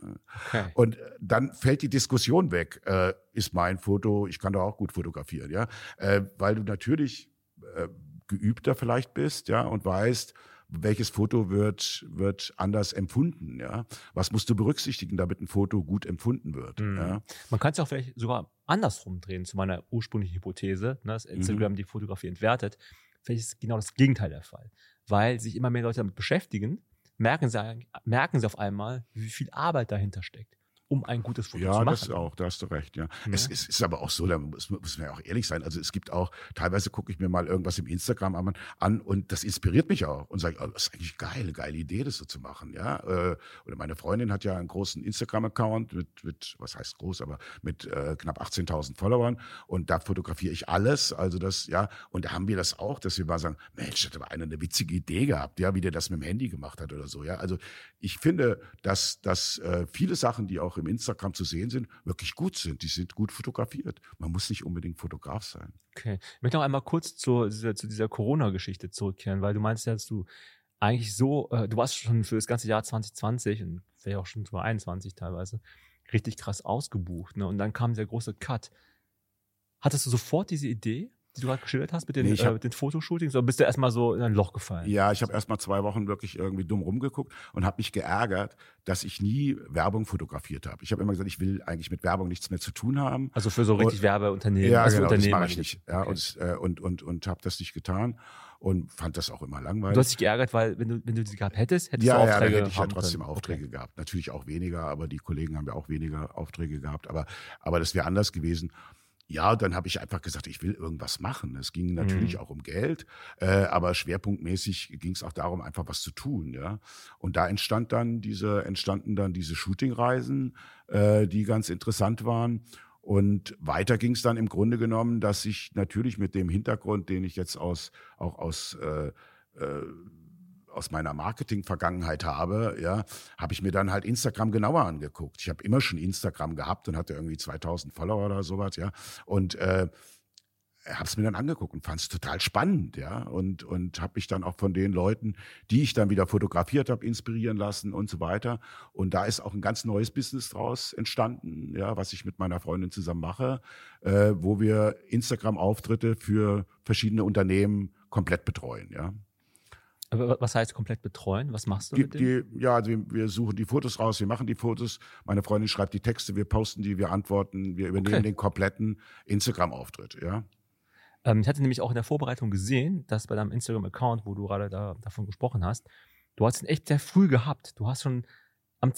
Okay. Und äh, dann fällt die Diskussion weg. Äh, ist mein Foto, ich kann doch auch gut fotografieren, ja. Äh, weil du natürlich äh, geübter vielleicht bist, ja, und weißt, welches Foto wird, wird anders empfunden, ja? Was musst du berücksichtigen, damit ein Foto gut empfunden wird? Mhm. Ja? Man kann es ja auch vielleicht sogar andersrum drehen zu meiner ursprünglichen Hypothese, ne, dass Instagram mhm. die Fotografie entwertet. Vielleicht ist genau das Gegenteil der Fall. Weil sich immer mehr Leute damit beschäftigen, merken sie, merken sie auf einmal, wie viel Arbeit dahinter steckt um ein gutes Foto ja, zu machen. Ja, das auch, da hast du recht, ja. ja. Es, es, ist aber auch so, da muss, muss man ja auch ehrlich sein. Also es gibt auch, teilweise gucke ich mir mal irgendwas im Instagram an, an und das inspiriert mich auch und sage, oh, das ist eigentlich geil, eine geile Idee, das so zu machen, ja. Äh, oder meine Freundin hat ja einen großen Instagram-Account mit, mit, was heißt groß, aber mit äh, knapp 18.000 Followern und da fotografiere ich alles, also das, ja. Und da haben wir das auch, dass wir mal sagen, Mensch, hat aber einer eine witzige Idee gehabt, ja, wie der das mit dem Handy gemacht hat oder so, ja. Also ich finde, dass, dass äh, viele Sachen, die auch im Instagram zu sehen sind, wirklich gut sind. Die sind gut fotografiert. Man muss nicht unbedingt Fotograf sein. Okay. Ich möchte noch einmal kurz zu, zu dieser Corona-Geschichte zurückkehren, weil du meinst ja, dass du eigentlich so, äh, du warst schon für das ganze Jahr 2020 und vielleicht auch schon 2021 teilweise richtig krass ausgebucht. Ne? Und dann kam der große Cut. Hattest du sofort diese Idee? Die du gerade geschildert hast mit den, nee, äh, mit den Fotoshootings, oder bist du erstmal so in ein Loch gefallen? Ja, ich habe erstmal zwei Wochen wirklich irgendwie dumm rumgeguckt und habe mich geärgert, dass ich nie Werbung fotografiert habe. Ich habe immer gesagt, ich will eigentlich mit Werbung nichts mehr zu tun haben. Also für so richtig und, Werbeunternehmen. Ja, also genau, Unternehmen das mache ich nicht. Ja, okay. und, äh, und, und, und habe das nicht getan und fand das auch immer langweilig. Du hast dich geärgert, weil wenn du, wenn du sie gehabt hättest, hättest ja, du Aufträge Ja, dann hätte ich ja trotzdem können. Aufträge okay. gehabt. Natürlich auch weniger, aber die Kollegen haben ja auch weniger Aufträge gehabt. Aber, aber das wäre anders gewesen. Ja, dann habe ich einfach gesagt, ich will irgendwas machen. Es ging natürlich mhm. auch um Geld, äh, aber schwerpunktmäßig ging es auch darum, einfach was zu tun. Ja, und da entstand dann diese entstanden dann diese Shootingreisen, äh, die ganz interessant waren. Und weiter ging es dann im Grunde genommen, dass ich natürlich mit dem Hintergrund, den ich jetzt aus auch aus äh, äh, aus meiner Marketing-Vergangenheit habe, ja, habe ich mir dann halt Instagram genauer angeguckt. Ich habe immer schon Instagram gehabt und hatte irgendwie 2000 Follower oder sowas, ja. Und äh, habe es mir dann angeguckt und fand es total spannend, ja, und und habe mich dann auch von den Leuten, die ich dann wieder fotografiert habe, inspirieren lassen und so weiter. Und da ist auch ein ganz neues Business draus entstanden, ja, was ich mit meiner Freundin zusammen mache, äh, wo wir Instagram-Auftritte für verschiedene Unternehmen komplett betreuen, ja. Was heißt komplett betreuen? Was machst du die, mit die, Ja, also wir suchen die Fotos raus, wir machen die Fotos. Meine Freundin schreibt die Texte, wir posten die, wir antworten, wir übernehmen okay. den kompletten Instagram-Auftritt, ja. Ähm, ich hatte nämlich auch in der Vorbereitung gesehen, dass bei deinem Instagram-Account, wo du gerade da, davon gesprochen hast, du hast ihn echt sehr früh gehabt. Du hast schon am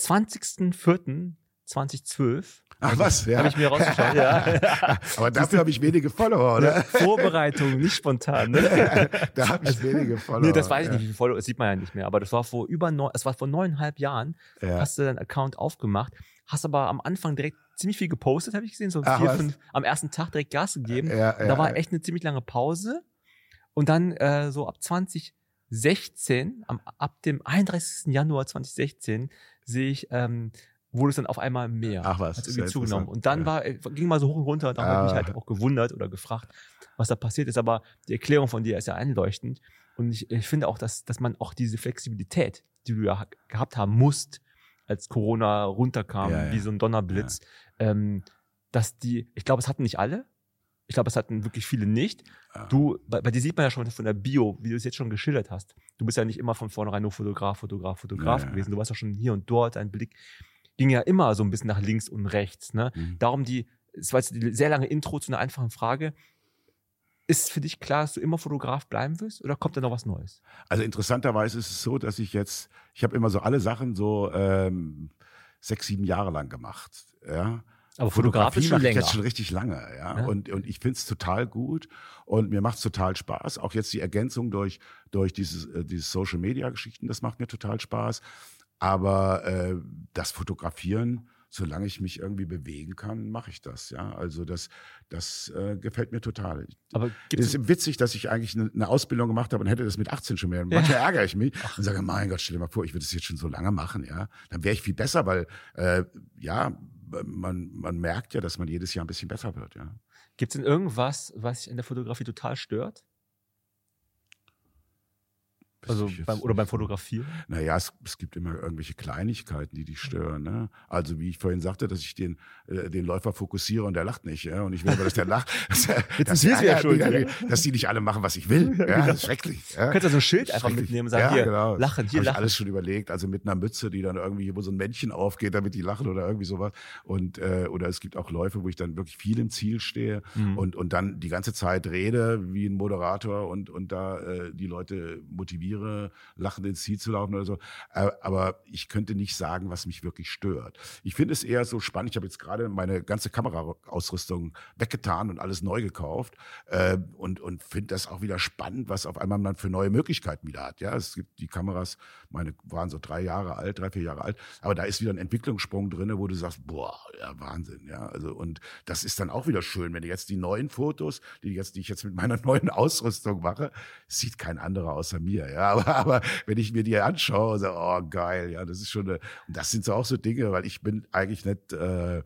20.04.2012 Ach was, ja. Habe ich mir rausgeschaut, ja. Aber dafür habe ich wenige Follower, oder? Vorbereitung, nicht spontan. Ne? da habe ich also, wenige Follower. Nee, das weiß ich nicht, wie viele Follower, das sieht man ja nicht mehr. Aber das war vor über neun, es war vor neuneinhalb Jahren, ja. hast du deinen Account aufgemacht, hast aber am Anfang direkt ziemlich viel gepostet, habe ich gesehen, so Ach, vier, was? fünf, am ersten Tag direkt Gas gegeben. Ja, ja, da war echt eine ziemlich lange Pause. Und dann äh, so ab 2016, am, ab dem 31. Januar 2016, sehe ich ähm, wurde es dann auf einmal mehr. Ach was, Hat irgendwie zugenommen. Und dann ja. war, äh, ging mal so hoch und runter. Da habe ich mich Ah. halt auch gewundert oder gefragt, was da passiert ist. Aber die Erklärung von dir ist ja einleuchtend. Und ich, ich finde auch, dass, dass man auch diese Flexibilität, die du ja ha- gehabt haben musst, als Corona runterkam, Ja, ja. wie so ein Donnerblitz, ähm, dass die, ich glaube, es hatten nicht alle. Ich glaube, es hatten wirklich viele nicht. Ah. Du, bei, bei dir sieht man ja schon von der Bio, wie du es jetzt schon geschildert hast. Du bist ja nicht immer von vornherein nur Fotograf, Fotograf, Fotograf Ja, gewesen. Du warst ja schon hier und dort. Dein Blick ging ja immer so ein bisschen nach links und rechts. Ne? Mhm. Darum die, es war jetzt die sehr lange Intro zu einer einfachen Frage. Ist für dich klar, dass du immer Fotograf bleiben wirst oder kommt da noch was Neues? Also interessanterweise ist es so, dass ich jetzt, ich habe immer so alle Sachen so ähm, sechs, sieben Jahre lang gemacht. Ja. Aber Fotograf ist schon länger. jetzt schon richtig lange, ja. Ja. Und, und ich finde es total gut und mir macht es total Spaß. Auch jetzt die Ergänzung durch, durch dieses, äh, dieses Social Media Geschichten, das macht mir total Spaß. Aber äh, das Fotografieren, solange ich mich irgendwie bewegen kann, mache ich das, ja. Also das, das äh, gefällt mir total. Aber Es ist witzig, dass ich eigentlich eine, eine Ausbildung gemacht habe und hätte das mit 18 schon mehr. Manchmal ärgere ich mich und sage, mein Gott, stell dir mal vor, ich würde das jetzt schon so lange machen, ja. Dann wäre ich viel besser, weil äh, ja, man, man merkt ja, dass man jedes Jahr ein bisschen besser wird, ja. gibt's denn irgendwas, was dich in der Fotografie total stört? Also Ich jetzt beim, oder beim so- Fotografieren? Naja, es, es gibt immer irgendwelche Kleinigkeiten, die dich stören. Ne? Also wie ich vorhin sagte, dass ich den, äh, den Läufer fokussiere und der lacht nicht. Ja? Und ich will aber, dass der lacht. Das, das sind wir ja ärgert schuld, mich, ja. Dass die nicht alle machen, was ich will. Ja, das ist schrecklich. Ja? Du kannst ja so ein Schild einfach mitnehmen und sagen, ja, hier, genau. lachen, hier Hab ich lachen. alles schon überlegt. Also mit einer Mütze, die dann irgendwie, wo so ein Männchen aufgeht, damit die lachen oder irgendwie sowas. Und äh, oder es gibt auch Läufe, wo ich dann wirklich viel im Ziel stehe Mhm. und und dann die ganze Zeit rede wie ein Moderator und und da äh, die Leute motiviere, lachend ins Ziel zu laufen oder so. Aber ich könnte nicht sagen, was mich wirklich stört. Ich finde es eher so spannend. Ich habe jetzt gerade meine ganze Kameraausrüstung weggetan und alles neu gekauft äh, und und finde das auch wieder spannend, was auf einmal man für neue Möglichkeiten wieder hat. Ja, es gibt die Kameras, meine waren so drei Jahre alt, drei vier Jahre alt, aber da ist wieder ein Entwicklungssprung drin, wo du sagst, boah, ja Wahnsinn, ja. Also und das ist dann auch wieder schön, wenn du jetzt die neuen Fotos, die jetzt, die ich jetzt mit meiner neuen Ausrüstung mache, sieht kein anderer außer mir, ja. Aber, aber wenn ich mir die anschaue, so, oh geil, ja, das ist schon eine, und das sind so auch so Dinge, weil ich bin eigentlich nicht äh,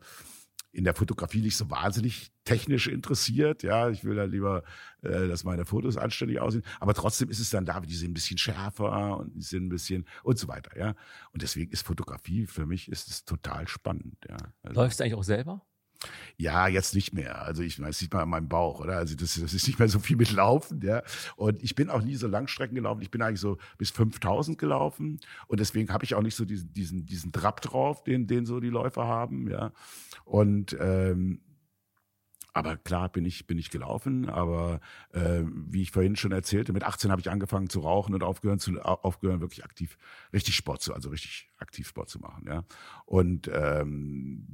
in der Fotografie nicht so wahnsinnig technisch interessiert. Ja, ich will da lieber, äh, dass meine Fotos anständig aussehen. Aber trotzdem ist es dann da, die sind ein bisschen schärfer und die sind ein bisschen und so weiter. Ja, und deswegen ist Fotografie für mich ist es total spannend. Ja, also, Läufst du eigentlich auch selber? Ja, jetzt nicht mehr. Also ich das sieht man an meinem Bauch, oder? Also das, das ist nicht mehr so viel mit Laufen, ja. Und ich bin auch nie so Langstrecken gelaufen. Ich bin eigentlich so bis 5000 gelaufen. Und deswegen habe ich auch nicht so diesen, diesen, diesen Trab drauf, den, den so die Läufer haben, ja. Und, ähm, aber klar bin ich, bin ich gelaufen, aber äh, wie ich vorhin schon erzählte, mit 18 habe ich angefangen zu rauchen und aufgehört, zu, aufgehört wirklich aktiv, richtig Sport zu, also richtig aktiv Sport zu machen, ja. Und ähm,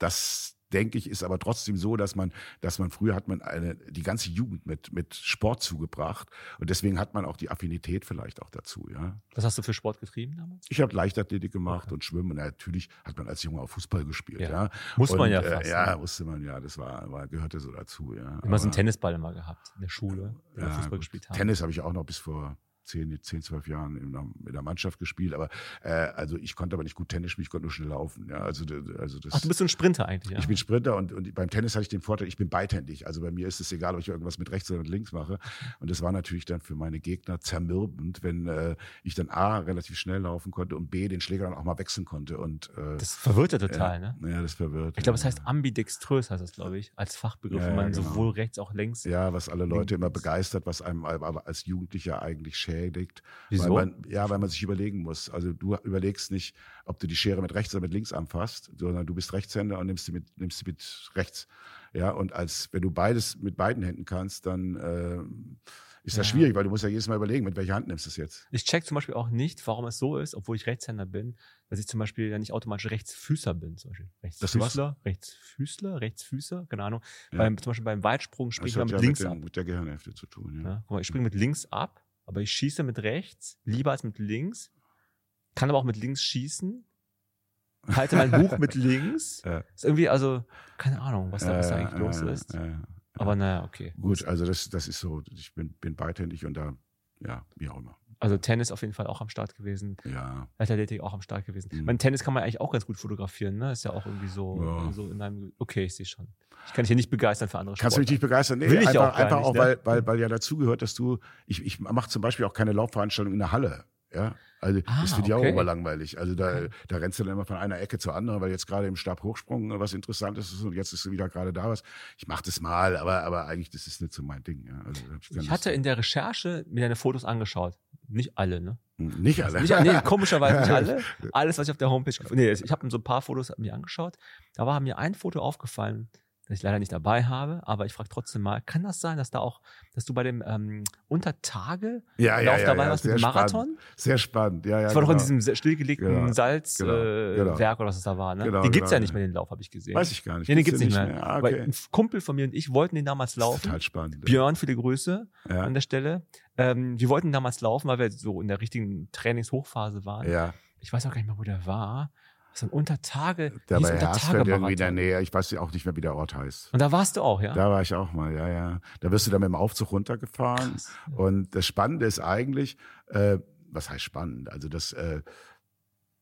das denke ich, ist aber trotzdem so, dass man, dass man früher hat man eine, die ganze Jugend mit, mit Sport zugebracht und deswegen hat man auch die Affinität vielleicht auch dazu, ja. Was hast du für Sport getrieben damals? Ich habe Leichtathletik gemacht und Schwimmen und natürlich hat man als Junge auch Fußball gespielt, Ja. ja. Muss und, man ja äh, fast, Ja, ne? musste man ja, das war, war gehörte so dazu, ja. Immer so einen Tennisball immer gehabt in der Schule, wenn ja, Fußball gut. gespielt haben. Tennis habe ich auch noch bis vor 10, 10 12 Jahren in der, Mannschaft gespielt, aber äh, also ich konnte aber nicht gut Tennis spielen, ich konnte nur schnell laufen, ja. Also, also das Ach, du bist ein Sprinter eigentlich, ja? ich bin Sprinter und, und beim Tennis hatte ich den Vorteil, ich bin beidhändig. Also bei mir ist es egal, ob ich irgendwas mit rechts oder mit links mache. Und das war natürlich dann für meine Gegner zermürbend, wenn äh, ich dann A, relativ schnell laufen konnte und B, den Schläger dann auch mal wechseln konnte. Und, äh, das verwirrt ja total, ja, ne? Ja, das verwirrt. Ich glaube, es ja. heißt ambidextrös, heißt das, glaube ich, als Fachbegriff, Ja, wenn man genau. sowohl rechts auch links. Ja, was alle Leute immer begeistert, was einem aber als Jugendlicher eigentlich schädigt. Wieso? Weil man, ja, weil man sich überlegen muss. Also du überlegst nicht, ob du die Schere mit rechts oder mit links anfasst, sondern du bist Rechtshänder und nimmst sie mit, nimmst sie mit rechts. Ja, und als wenn du beides mit beiden Händen kannst, dann äh, ist das Ja. schwierig, weil du musst ja jedes Mal überlegen, mit welcher Hand nimmst du es jetzt. Ich check zum Beispiel auch nicht, warum es so ist, obwohl ich Rechtshänder bin, dass ich zum Beispiel ja nicht automatisch Rechtsfüßer bin. Zum Beispiel. Rechtsfüßler, Rechtsfüßler, Rechtsfüßer, keine Ahnung. Ja. Beim, zum Beispiel beim Weitsprung springe ich mit ja links mit, ab. den, mit der Gehirnhälfte zu tun. Ja. Ja, guck mal, ich springe mit links ab, aber ich schieße mit rechts, lieber als mit links. Kann aber auch mit links schießen. Halte mein Buch mit links. Ja. Ist irgendwie, also, keine Ahnung, was da, was da eigentlich los ist. Aber naja, okay. Gut, also das, das ist so, ich bin, bin beidhändig und da, ja, wie auch immer. Also Tennis auf jeden Fall auch am Start gewesen. Ja. Leichtathletik auch am Start gewesen. Mhm. Mein Tennis kann man eigentlich auch ganz gut fotografieren, ne? Ist ja auch irgendwie so, Ja. so in einem. Okay, ich sehe schon. Ich kann dich hier nicht begeistern für andere Kannst du mich nicht begeistern? Nee, Will ich einfach, auch gar einfach nicht, auch, ne? weil, weil, weil ja dazugehört, dass du, ich, ich mache zum Beispiel auch keine Laufveranstaltung in der Halle. Ja, also Ah, das ich auch okay. oberlangweilig. Also da, Okay. da rennst du dann immer von einer Ecke zur anderen, weil jetzt gerade im Stabhochsprung was Interessantes ist und jetzt ist wieder gerade da was. Ich mache das mal, aber, aber eigentlich das ist nicht so mein Ding. Ja. Also, Ich Lust hatte in der Recherche mir deine Fotos angeschaut. Nicht alle, ne? drauf. nicht alle. Nicht, nee, komischerweise nicht alle. Alles, was ich auf der Homepage gefunden Nee, ich habe so ein paar Fotos mir angeschaut. Da war mir ein Foto aufgefallen, das ich leider nicht dabei habe, aber ich frage trotzdem mal, kann das sein, dass da auch, dass du bei dem ähm, Untertage ja, ja, Lauf ja, dabei warst mit dem Marathon? Spannend. Sehr spannend. Ja, ja, das war doch genau. in diesem se- stillgelegten Genau, Salzwerk genau, äh, genau. Oder was es da war, ne? Genau, den gibt's ja genau, nicht mehr, den Lauf, habe ich gesehen. Weiß ich gar nicht. Nee, den Gibt's gibt's den nicht mehr. Ah, Aber okay. ein Kumpel von mir und ich wollten den damals laufen. total spannend. Björn, viele Grüße an der Stelle. Ähm, wir wollten damals laufen, weil wir so in der richtigen Trainingshochphase waren. ja. Ich weiß auch gar nicht mehr, wo der war. So ein Untertage. Da bei Hersfeld irgendwie in der. Nähe. Ich weiß ja auch nicht mehr, wie der Ort heißt. Und da warst du auch, ja? Da war ich auch mal, ja, ja. Da wirst du dann mit dem Aufzug runtergefahren. Krass. Und das Spannende ist eigentlich, äh, was heißt spannend? Also das, äh,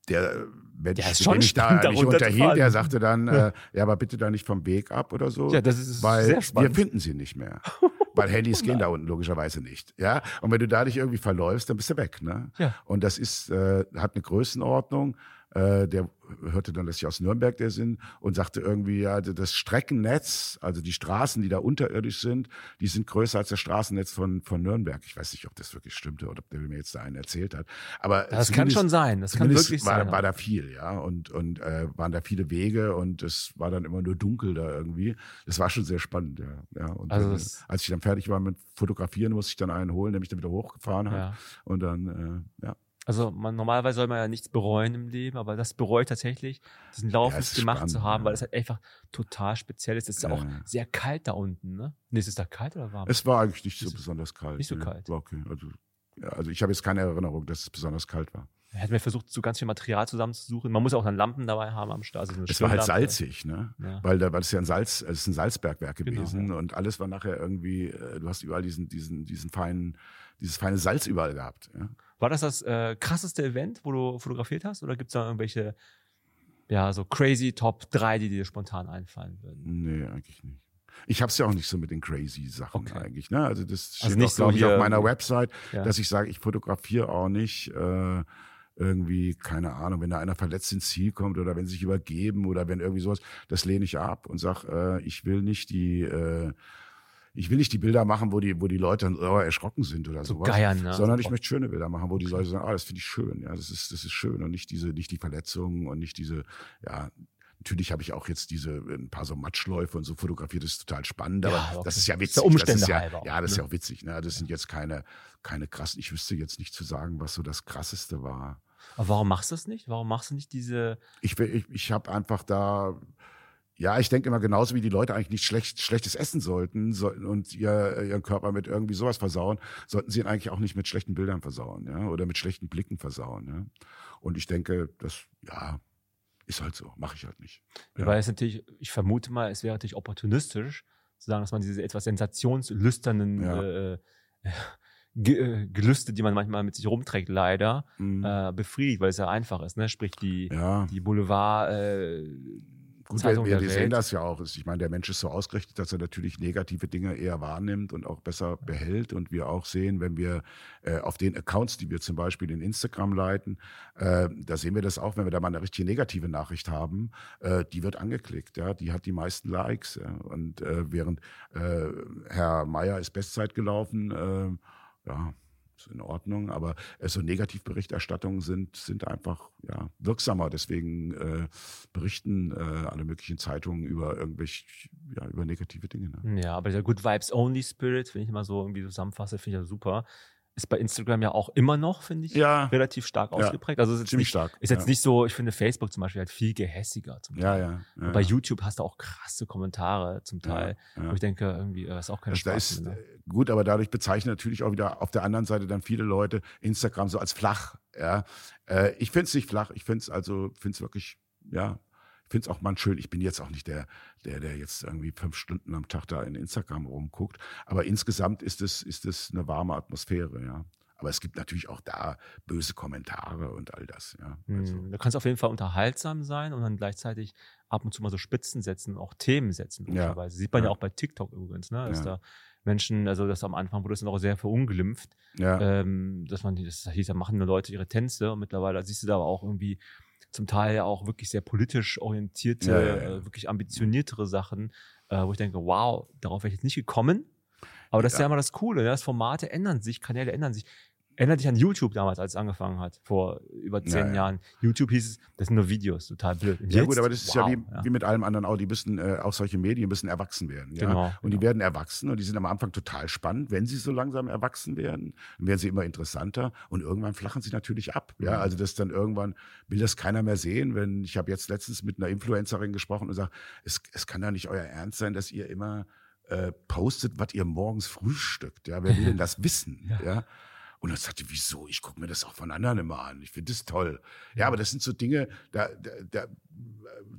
der Mensch, Ja, ist schon dem ich da da mich unterhielt, der sagte dann, Ja. äh, ja, aber bitte da nicht vom Weg ab oder so. Ja, das ist weil sehr wir spannend. finden sie nicht mehr. Weil Handys gehen da unten logischerweise nicht. Ja. Und wenn du da dich irgendwie verläufst, dann bist du weg. Ne? Ja. Und das ist, äh, hat eine Größenordnung. Äh, der hörte dann, dass ich aus Nürnberg der sind und sagte irgendwie, ja, das Streckennetz, also die Straßen, die da unterirdisch sind, die sind größer als das Straßennetz von, von Nürnberg. Ich weiß nicht, ob das wirklich stimmte oder ob der mir jetzt da einen erzählt hat. Aber Das kann schon sein. Das kann wirklich war, sein. war da viel, ja. Und, und äh, waren da viele Wege und es war dann immer nur dunkel da irgendwie. Das war schon sehr spannend, ja. ja. Und Also dann, als ich dann fertig war mit Fotografieren, musste ich dann einen holen, der mich dann wieder hochgefahren hat. ja. Und dann, äh, ja. Also man, normalerweise soll man ja nichts bereuen im Leben, aber das bereue ich tatsächlich, diesen Lauf Ja, nicht gemacht spannend, zu haben, ja. weil es halt einfach total speziell ist. Es ist ja auch Ja. sehr kalt da unten, ne? Nee, ist es da kalt oder warm? Es war eigentlich nicht so so- besonders kalt. nicht so kalt. War okay. Also, ja, also ich habe jetzt keine Erinnerung, dass es besonders kalt war. Er hat mir versucht, so ganz viel Material zusammenzusuchen. Man muss auch dann Lampen dabei haben am Start. Also Es war halt salzig, ne? Ja. Weil da war es ja ein Salz, es ist ein Salzbergwerk Genau, gewesen und alles war nachher irgendwie, äh, du hast überall diesen, diesen, diesen feinen, dieses feine Salz überall gehabt. Ja? War das das äh, krasseste Event, wo du fotografiert hast? Oder gibt es da irgendwelche, ja, so crazy Top 3, die dir spontan einfallen würden? Nee, eigentlich nicht. Ich habe es ja auch nicht so mit den crazy Sachen Okay. eigentlich. Ne? Also das steht Also nicht auch, glaube so ich, auf meiner Website, Ja. dass ich sage, ich fotografiere auch nicht äh, irgendwie, keine Ahnung, wenn da einer verletzt ins Ziel kommt oder wenn sie sich übergeben oder wenn irgendwie sowas, das lehne ich ab und sag, äh, ich will nicht die äh, ich will nicht die Bilder machen, wo die, wo die Leute dann oh, erschrocken sind oder So sowas. geiern, ne? Sondern ich möchte schöne Bilder machen, wo die Leute sagen, ah, das finde ich schön, ja, das ist, das ist schön und nicht diese, nicht die Verletzungen und nicht diese, ja, natürlich habe ich auch jetzt diese, ein paar so Matschläufe und so fotografiert, das ist total spannend, aber Ja, das ist ja Ist witzig. der Umstände das ist ja, halber ja, das ist ne? ja auch witzig, ne, das sind jetzt keine, keine krassen, ich wüsste jetzt nicht zu sagen, was so das krasseste war. Aber warum machst du das nicht? Warum machst du nicht diese, Ich, ich, ich habe einfach da, ja, ich denke immer genauso wie die Leute eigentlich nicht schlecht, schlechtes essen sollten sollten und ihr, ihren Körper mit irgendwie sowas versauen, sollten sie ihn eigentlich auch nicht mit schlechten Bildern versauen, ja, oder mit schlechten Blicken versauen, ja. Und ich denke, das, ja, ist halt so, mache ich halt nicht. Ja. weil es natürlich, ich vermute mal, es wäre natürlich opportunistisch, zu sagen, dass man diese etwas sensationslüsternen Ja. äh, Ge äh, Gelüste, die man manchmal mit sich rumträgt, leider, Mhm. äh, befriedigt, weil es ja einfach ist, ne? Sprich, die, ja. die Boulevard, äh, Gut, wir, wir sehen Welt. das ja auch. Ich meine, der Mensch ist so ausgerichtet, dass er natürlich negative Dinge eher wahrnimmt und auch besser behält. Und wir auch sehen, wenn wir äh, auf den Accounts, die wir zum Beispiel in Instagram leiten, äh, da sehen wir das auch, wenn wir da mal eine richtige negative Nachricht haben, äh, die wird angeklickt. Ja, die hat die meisten Likes. Ja. Und äh, während äh, Herr Meier ist Bestzeit gelaufen, äh, ja. Ist in Ordnung, aber äh, so Negativberichterstattungen sind, sind einfach ja, wirksamer. Deswegen äh, berichten äh, alle möglichen Zeitungen über irgendwelche, ja, über negative Dinge. Ne? ja, aber dieser Good Vibes Only Spirit, wenn ich mal so irgendwie zusammenfasse, finde ich ja super. Ist bei Instagram ja auch immer noch, finde ich, Ja. relativ stark Ja. ausgeprägt. Also ist Ziemlich nicht, stark. ist jetzt ja. nicht so, ich finde Facebook zum Beispiel halt viel gehässiger zum Ja, Teil. ja. ja, Und bei ja. YouTube hast du auch krasse Kommentare zum Teil, Ja, ja. wo ich denke, irgendwie, äh, ist auch keine Also da Spaß. ist mehr, ne? äh, gut, aber dadurch bezeichnen natürlich auch wieder auf der anderen Seite dann viele Leute Instagram so als flach. Ja, äh, ich finde es nicht flach. Ich finde es also, finde es wirklich, ja, finde es auch mal schön. Ich bin jetzt auch nicht der, der, der jetzt irgendwie fünf Stunden am Tag da in Instagram rumguckt. Aber insgesamt ist es, ist es eine warme Atmosphäre. Ja, Aber es gibt natürlich auch da böse Kommentare und all das. Ja. Also, Hm, Du kannst auf jeden Fall unterhaltsam sein und dann gleichzeitig ab und zu mal so Spitzen setzen, auch Themen setzen. Ja. Sieht man ja. Ja. auch bei TikTok übrigens, ne? dass Ja. da Menschen, also das am Anfang wurde es noch sehr verunglimpft, ja, ähm, dass man, das hieß, da machen nur Leute ihre Tänze und mittlerweile siehst du da aber auch irgendwie zum Teil auch wirklich sehr politisch orientierte, Ja, ja, ja. Äh, wirklich ambitioniertere Sachen, äh, wo ich denke, wow, darauf wäre ich jetzt nicht gekommen. Aber das ist ja immer das Coole, das Formate ändern sich, Kanäle ändern sich. Erinnert dich an YouTube damals, als es angefangen hat, vor über zehn Ja, ja. Jahren. YouTube hieß es, das sind nur Videos, total blöd. Ja gut, aber das ist wow, ja, wie, wie mit allem anderen auch. Die müssen, äh, auch solche Medien müssen erwachsen werden. Ja? Genau, und die genau. werden erwachsen und die sind am Anfang total spannend. Wenn sie so langsam erwachsen werden, dann werden sie immer interessanter und irgendwann flachen sie natürlich ab. Ja, Mhm. also das dann irgendwann will das keiner mehr sehen. Wenn ich habe jetzt letztens mit einer Influencerin gesprochen und gesagt, es, es kann ja nicht euer Ernst sein, dass ihr immer äh, postet, was ihr morgens frühstückt. Ja, wer will denn das wissen? Ja. ja? Und dann sagte, wieso? Ich gucke mir das auch von anderen immer an. Ich finde das toll. Ja, aber das sind so Dinge, da, da, da äh,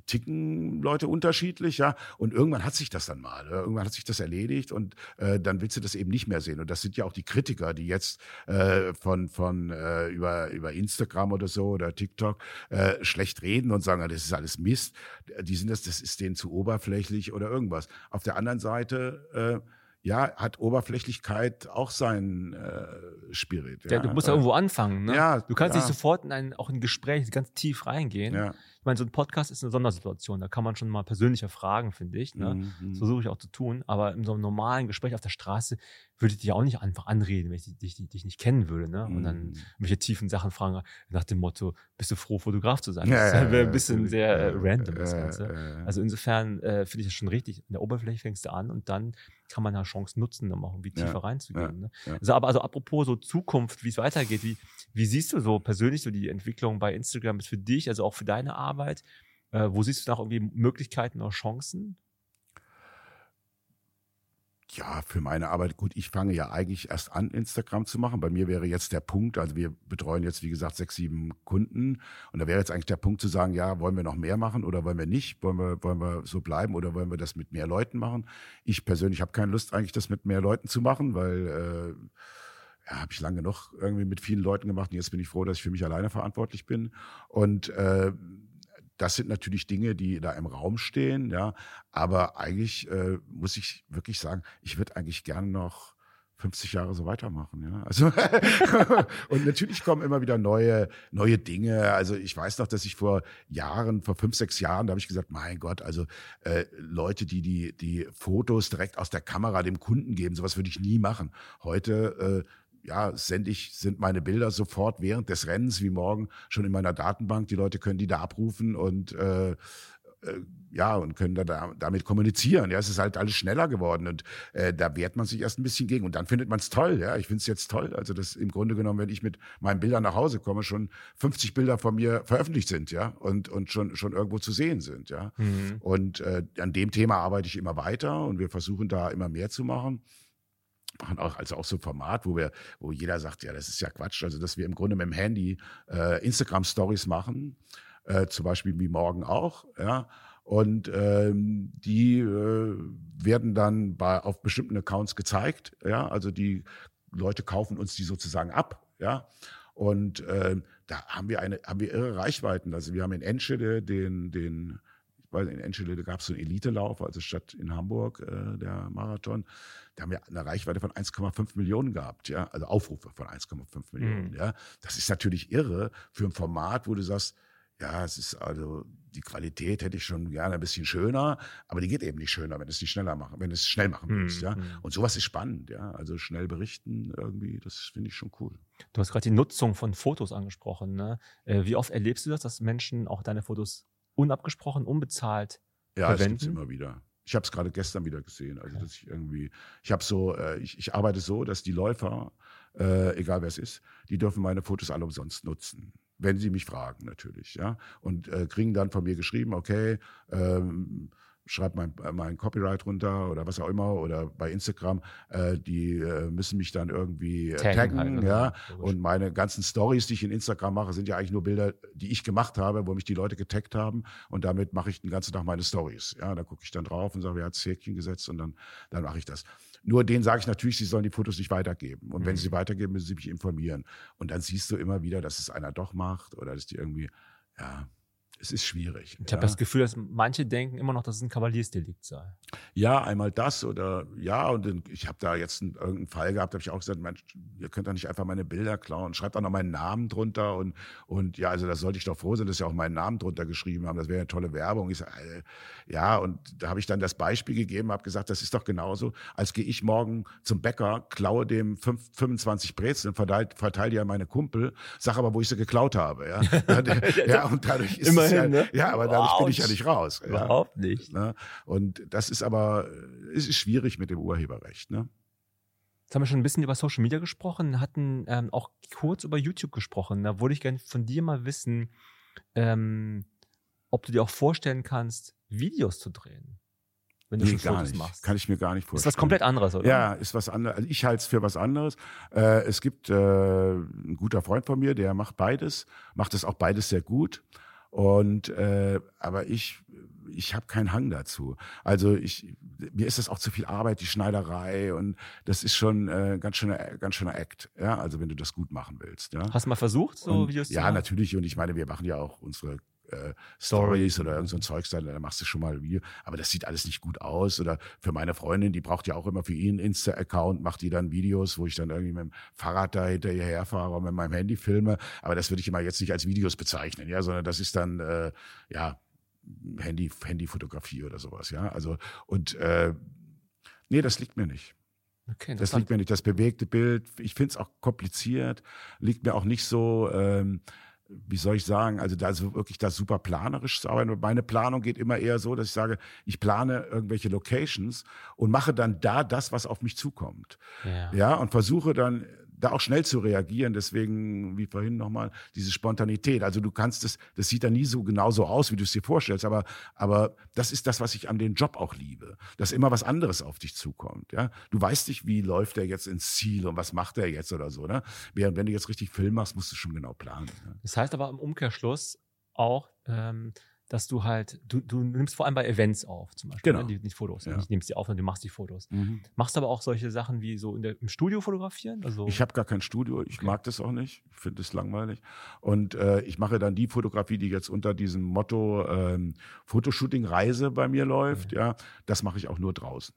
ticken Leute unterschiedlich, ja. Und irgendwann hat sich das dann mal. ja. Irgendwann hat sich das erledigt und äh, dann willst du das eben nicht mehr sehen. Und das sind ja auch die Kritiker, die jetzt äh, von, von äh, über, über Instagram oder so oder TikTok äh, schlecht reden und sagen, das ist alles Mist. Die sind das, das ist denen zu oberflächlich oder irgendwas. Auf der anderen Seite äh, ja, hat Oberflächlichkeit auch seinen äh, Spirit. Ja, du musst ja irgendwo anfangen. Ne? Ja, du kannst ja. nicht sofort in ein, auch in ein Gespräch ganz tief reingehen. Ja. Ich meine, so ein Podcast ist eine Sondersituation. Da kann man schon mal persönlicher fragen, finde ich. Ne? Mhm. Das versuche ich auch zu tun. Aber in so einem normalen Gespräch auf der Straße würde ich dich auch nicht einfach anreden, wenn ich dich, dich, dich nicht kennen würde. Ne? Und dann Mhm. welche tiefen Sachen fragen, nach dem Motto, bist du froh, Fotograf zu sein? Ja, das ja, wäre ja, ein bisschen sehr äh, Ja, random, das äh, Ganze. äh, Also insofern äh, finde ich das schon richtig. In der Oberfläche fängst du an und dann kann man da Chance nutzen, um auch irgendwie Ja, tiefer reinzugehen. ne? ja. Also, aber also apropos so Zukunft, wie es weitergeht, wie, wie siehst du so persönlich so die Entwicklung bei Instagram ist für dich, also auch für deine Arbeit? Äh, wo siehst du da irgendwie Möglichkeiten oder Chancen? Ja, für meine Arbeit, gut, ich fange ja eigentlich erst an, Instagram zu machen. Bei mir wäre jetzt der Punkt, also wir betreuen jetzt, wie gesagt, sechs, sieben Kunden. Und da wäre jetzt eigentlich der Punkt zu sagen, ja, wollen wir noch mehr machen oder wollen wir nicht? Wollen wir, wollen wir so bleiben oder wollen wir das mit mehr Leuten machen? Ich persönlich habe keine Lust, eigentlich das mit mehr Leuten zu machen, weil äh, ja, habe ich lange genug irgendwie mit vielen Leuten gemacht. Und jetzt bin ich froh, dass ich für mich alleine verantwortlich bin. Und äh, das sind natürlich Dinge, die da im Raum stehen, ja. Aber eigentlich äh, muss ich wirklich sagen, ich würde eigentlich gerne noch 50 Jahre so weitermachen, ja. Also und natürlich kommen immer wieder neue neue Dinge. Also ich weiß noch, dass ich vor Jahren, vor fünf, sechs Jahren, da habe ich gesagt, mein Gott, also äh, Leute, die die die Fotos direkt aus der Kamera dem Kunden geben, sowas würde ich nie machen. Heute äh, ja, sende ich, sind meine Bilder sofort während des Rennens wie morgen schon in meiner Datenbank. Die Leute können die da abrufen und äh, äh, ja, und können da, da damit kommunizieren. Ja, es ist halt alles schneller geworden und äh, da wehrt man sich erst ein bisschen gegen und dann findet man es toll. Ja, ich finde es jetzt toll. Also das im Grunde genommen, wenn ich mit meinen Bildern nach Hause komme, schon 50 Bilder von mir veröffentlicht sind, ja, und und schon schon irgendwo zu sehen sind, ja. Und äh, an dem Thema arbeite ich immer weiter und wir versuchen da immer mehr zu machen machen auch also auch so ein Format, wo wir, wo jeder sagt, ja, das ist ja Quatsch. Also dass wir im Grunde mit dem Handy äh, Instagram Stories machen, äh, zum Beispiel wie morgen auch, ja. Und ähm, die äh, werden dann bei auf bestimmten Accounts gezeigt, ja. Also die Leute kaufen uns die sozusagen ab, ja. Und ähm, da haben wir eine, haben wir irre Reichweiten. Also wir haben in Enschede den, den weiß, in Enschede gab es so einen Elitelauf, also statt in Hamburg äh, der Marathon. Da haben wir eine Reichweite von 1,5 Millionen gehabt, ja, also Aufrufe von 1,5 Millionen, Mhm. ja. Das ist natürlich irre für ein Format, wo du sagst, ja, es ist also die Qualität hätte ich schon gerne ein bisschen schöner, aber die geht eben nicht schöner, wenn du es nicht schneller machen, wenn es schnell machen willst, Mhm. ja. Und sowas ist spannend, ja. Also schnell berichten irgendwie, das finde ich schon cool. Du hast gerade die Nutzung von Fotos angesprochen. Ne? Äh, wie oft erlebst du das, dass Menschen auch deine Fotos unabgesprochen, unbezahlt Ja, es gibt's verwenden? immer wieder. Ich habe es gerade gestern wieder gesehen. Also dass ich irgendwie, ich habe so, äh, ich, ich arbeite so, dass die Läufer, äh, egal wer es ist, die dürfen meine Fotos alle umsonst nutzen. Wenn sie mich fragen, natürlich, ja. Und äh, kriegen dann von mir geschrieben, okay, ähm, schreibe mein, äh, mein Copyright runter oder was auch immer oder bei Instagram, äh, die äh, müssen mich dann irgendwie äh, Taggen taggen, halt, ne? ja. Logisch. Und meine ganzen Stories, die ich in Instagram mache, sind ja eigentlich nur Bilder, die ich gemacht habe, wo mich die Leute getaggt haben und damit mache ich den ganzen Tag meine Stories. Ja, da gucke ich dann drauf und sage, wer hat Häkchen gesetzt und dann, dann mache ich das. Nur denen sage ich natürlich, sie sollen die Fotos nicht weitergeben. Und wenn Mhm. sie sie weitergeben, müssen sie mich informieren. Und dann siehst du immer wieder, dass es einer doch macht oder dass die irgendwie, ja, es ist schwierig. Ich ja. habe das Gefühl, dass manche denken immer noch, dass es ein Kavaliersdelikt sei. Ja, einmal das oder ja, und dann, ich habe da jetzt einen, irgendeinen Fall gehabt, habe ich auch gesagt, Mensch, ihr könnt doch nicht einfach meine Bilder klauen. Schreibt auch noch meinen Namen drunter und, und ja, also da sollte ich doch froh sein, dass sie auch meinen Namen drunter geschrieben haben. Das wäre eine tolle Werbung. Ich sag, äh, ja, und da habe ich dann das Beispiel gegeben, habe gesagt, das ist doch genauso, als gehe ich morgen zum Bäcker, klaue dem fünf, 25 Brezeln, verteile verteil die an meine Kumpel, sag aber, wo ich sie geklaut habe. Ja, ja und dadurch ist Immerhin, ja, ne? ja, aber dadurch bin ich ja nicht raus. Ja. Überhaupt nicht. Ne? Und das ist aber, es ist schwierig mit dem Urheberrecht. Ne? Jetzt haben wir schon ein bisschen über Social Media gesprochen, hatten ähm, auch kurz über YouTube gesprochen. Da würde ich gerne von dir mal wissen, ähm, ob du dir auch vorstellen kannst, Videos zu drehen, wenn du Nee, schon gar Fotos nicht. machst. Kann ich mir gar nicht ist vorstellen. was komplett anderes, oder? Ja, ist was anderes. Also ich halte es für was anderes. Äh, es gibt äh, ein guter Freund von mir, der macht beides, macht es auch beides sehr gut. Und äh, aber ich, ich habe keinen Hang dazu. Also ich, mir ist das auch zu viel Arbeit, die Schneiderei und das ist schon äh, ganz schöner, ganz schöner Act. Ja, also wenn du das gut machen willst. Ja. Hast du mal versucht, so Und, Videos ja, natürlich. Und ich meine, wir machen ja auch unsere äh, Stories oder irgend so ein Zeugs, dann, da machst du schon mal ein Video. Aber das sieht alles nicht gut aus. Oder für meine Freundin, die braucht ja auch immer für ihren Insta-Account, macht die dann Videos, wo ich dann irgendwie mit dem Fahrrad da hinterher herfahre und mit meinem Handy filme. Aber das würde ich immer jetzt nicht als Videos bezeichnen, ja, sondern das ist dann, äh, ja, Handy, Handyfotografie oder sowas, ja. Also, und äh, nee, das liegt mir nicht. Okay, Das liegt mir nicht. Das bewegte Bild, ich finde es auch kompliziert, liegt mir auch nicht so, ähm, wie soll ich sagen, also da ist wirklich das super planerisch zu arbeiten. Meine Planung geht immer eher so, dass ich sage, ich plane irgendwelche Locations und mache dann da das, was auf mich zukommt. ja. Ja, und versuche dann da auch schnell zu reagieren. Deswegen, wie vorhin nochmal, diese Spontanität. Also du kannst es, das sieht dann nie so genau so aus, wie du es dir vorstellst, aber, aber das ist das, was ich an den Job auch liebe. Dass immer was anderes auf dich zukommt. Ja, du weißt nicht, wie läuft er jetzt ins Ziel und was macht er jetzt oder so. Ne? Während wenn du jetzt richtig Film machst, musst du schon genau planen. Ne? Das heißt aber im Umkehrschluss auch, ähm, dass du halt, du, du nimmst vor allem bei Events auf, zum Beispiel, Genau. ne? die, die Fotos. Ja. Nicht nimmst die auf, sondern du machst die Fotos. Machst aber auch solche Sachen wie so in der, im Studio fotografieren? Also, Ich habe gar kein Studio, ich Okay. mag das auch nicht, ich finde es langweilig. Und äh, ich mache dann die Fotografie, die jetzt unter diesem Motto ähm, Fotoshooting Reise bei mir läuft, ja, das mache ich auch nur draußen.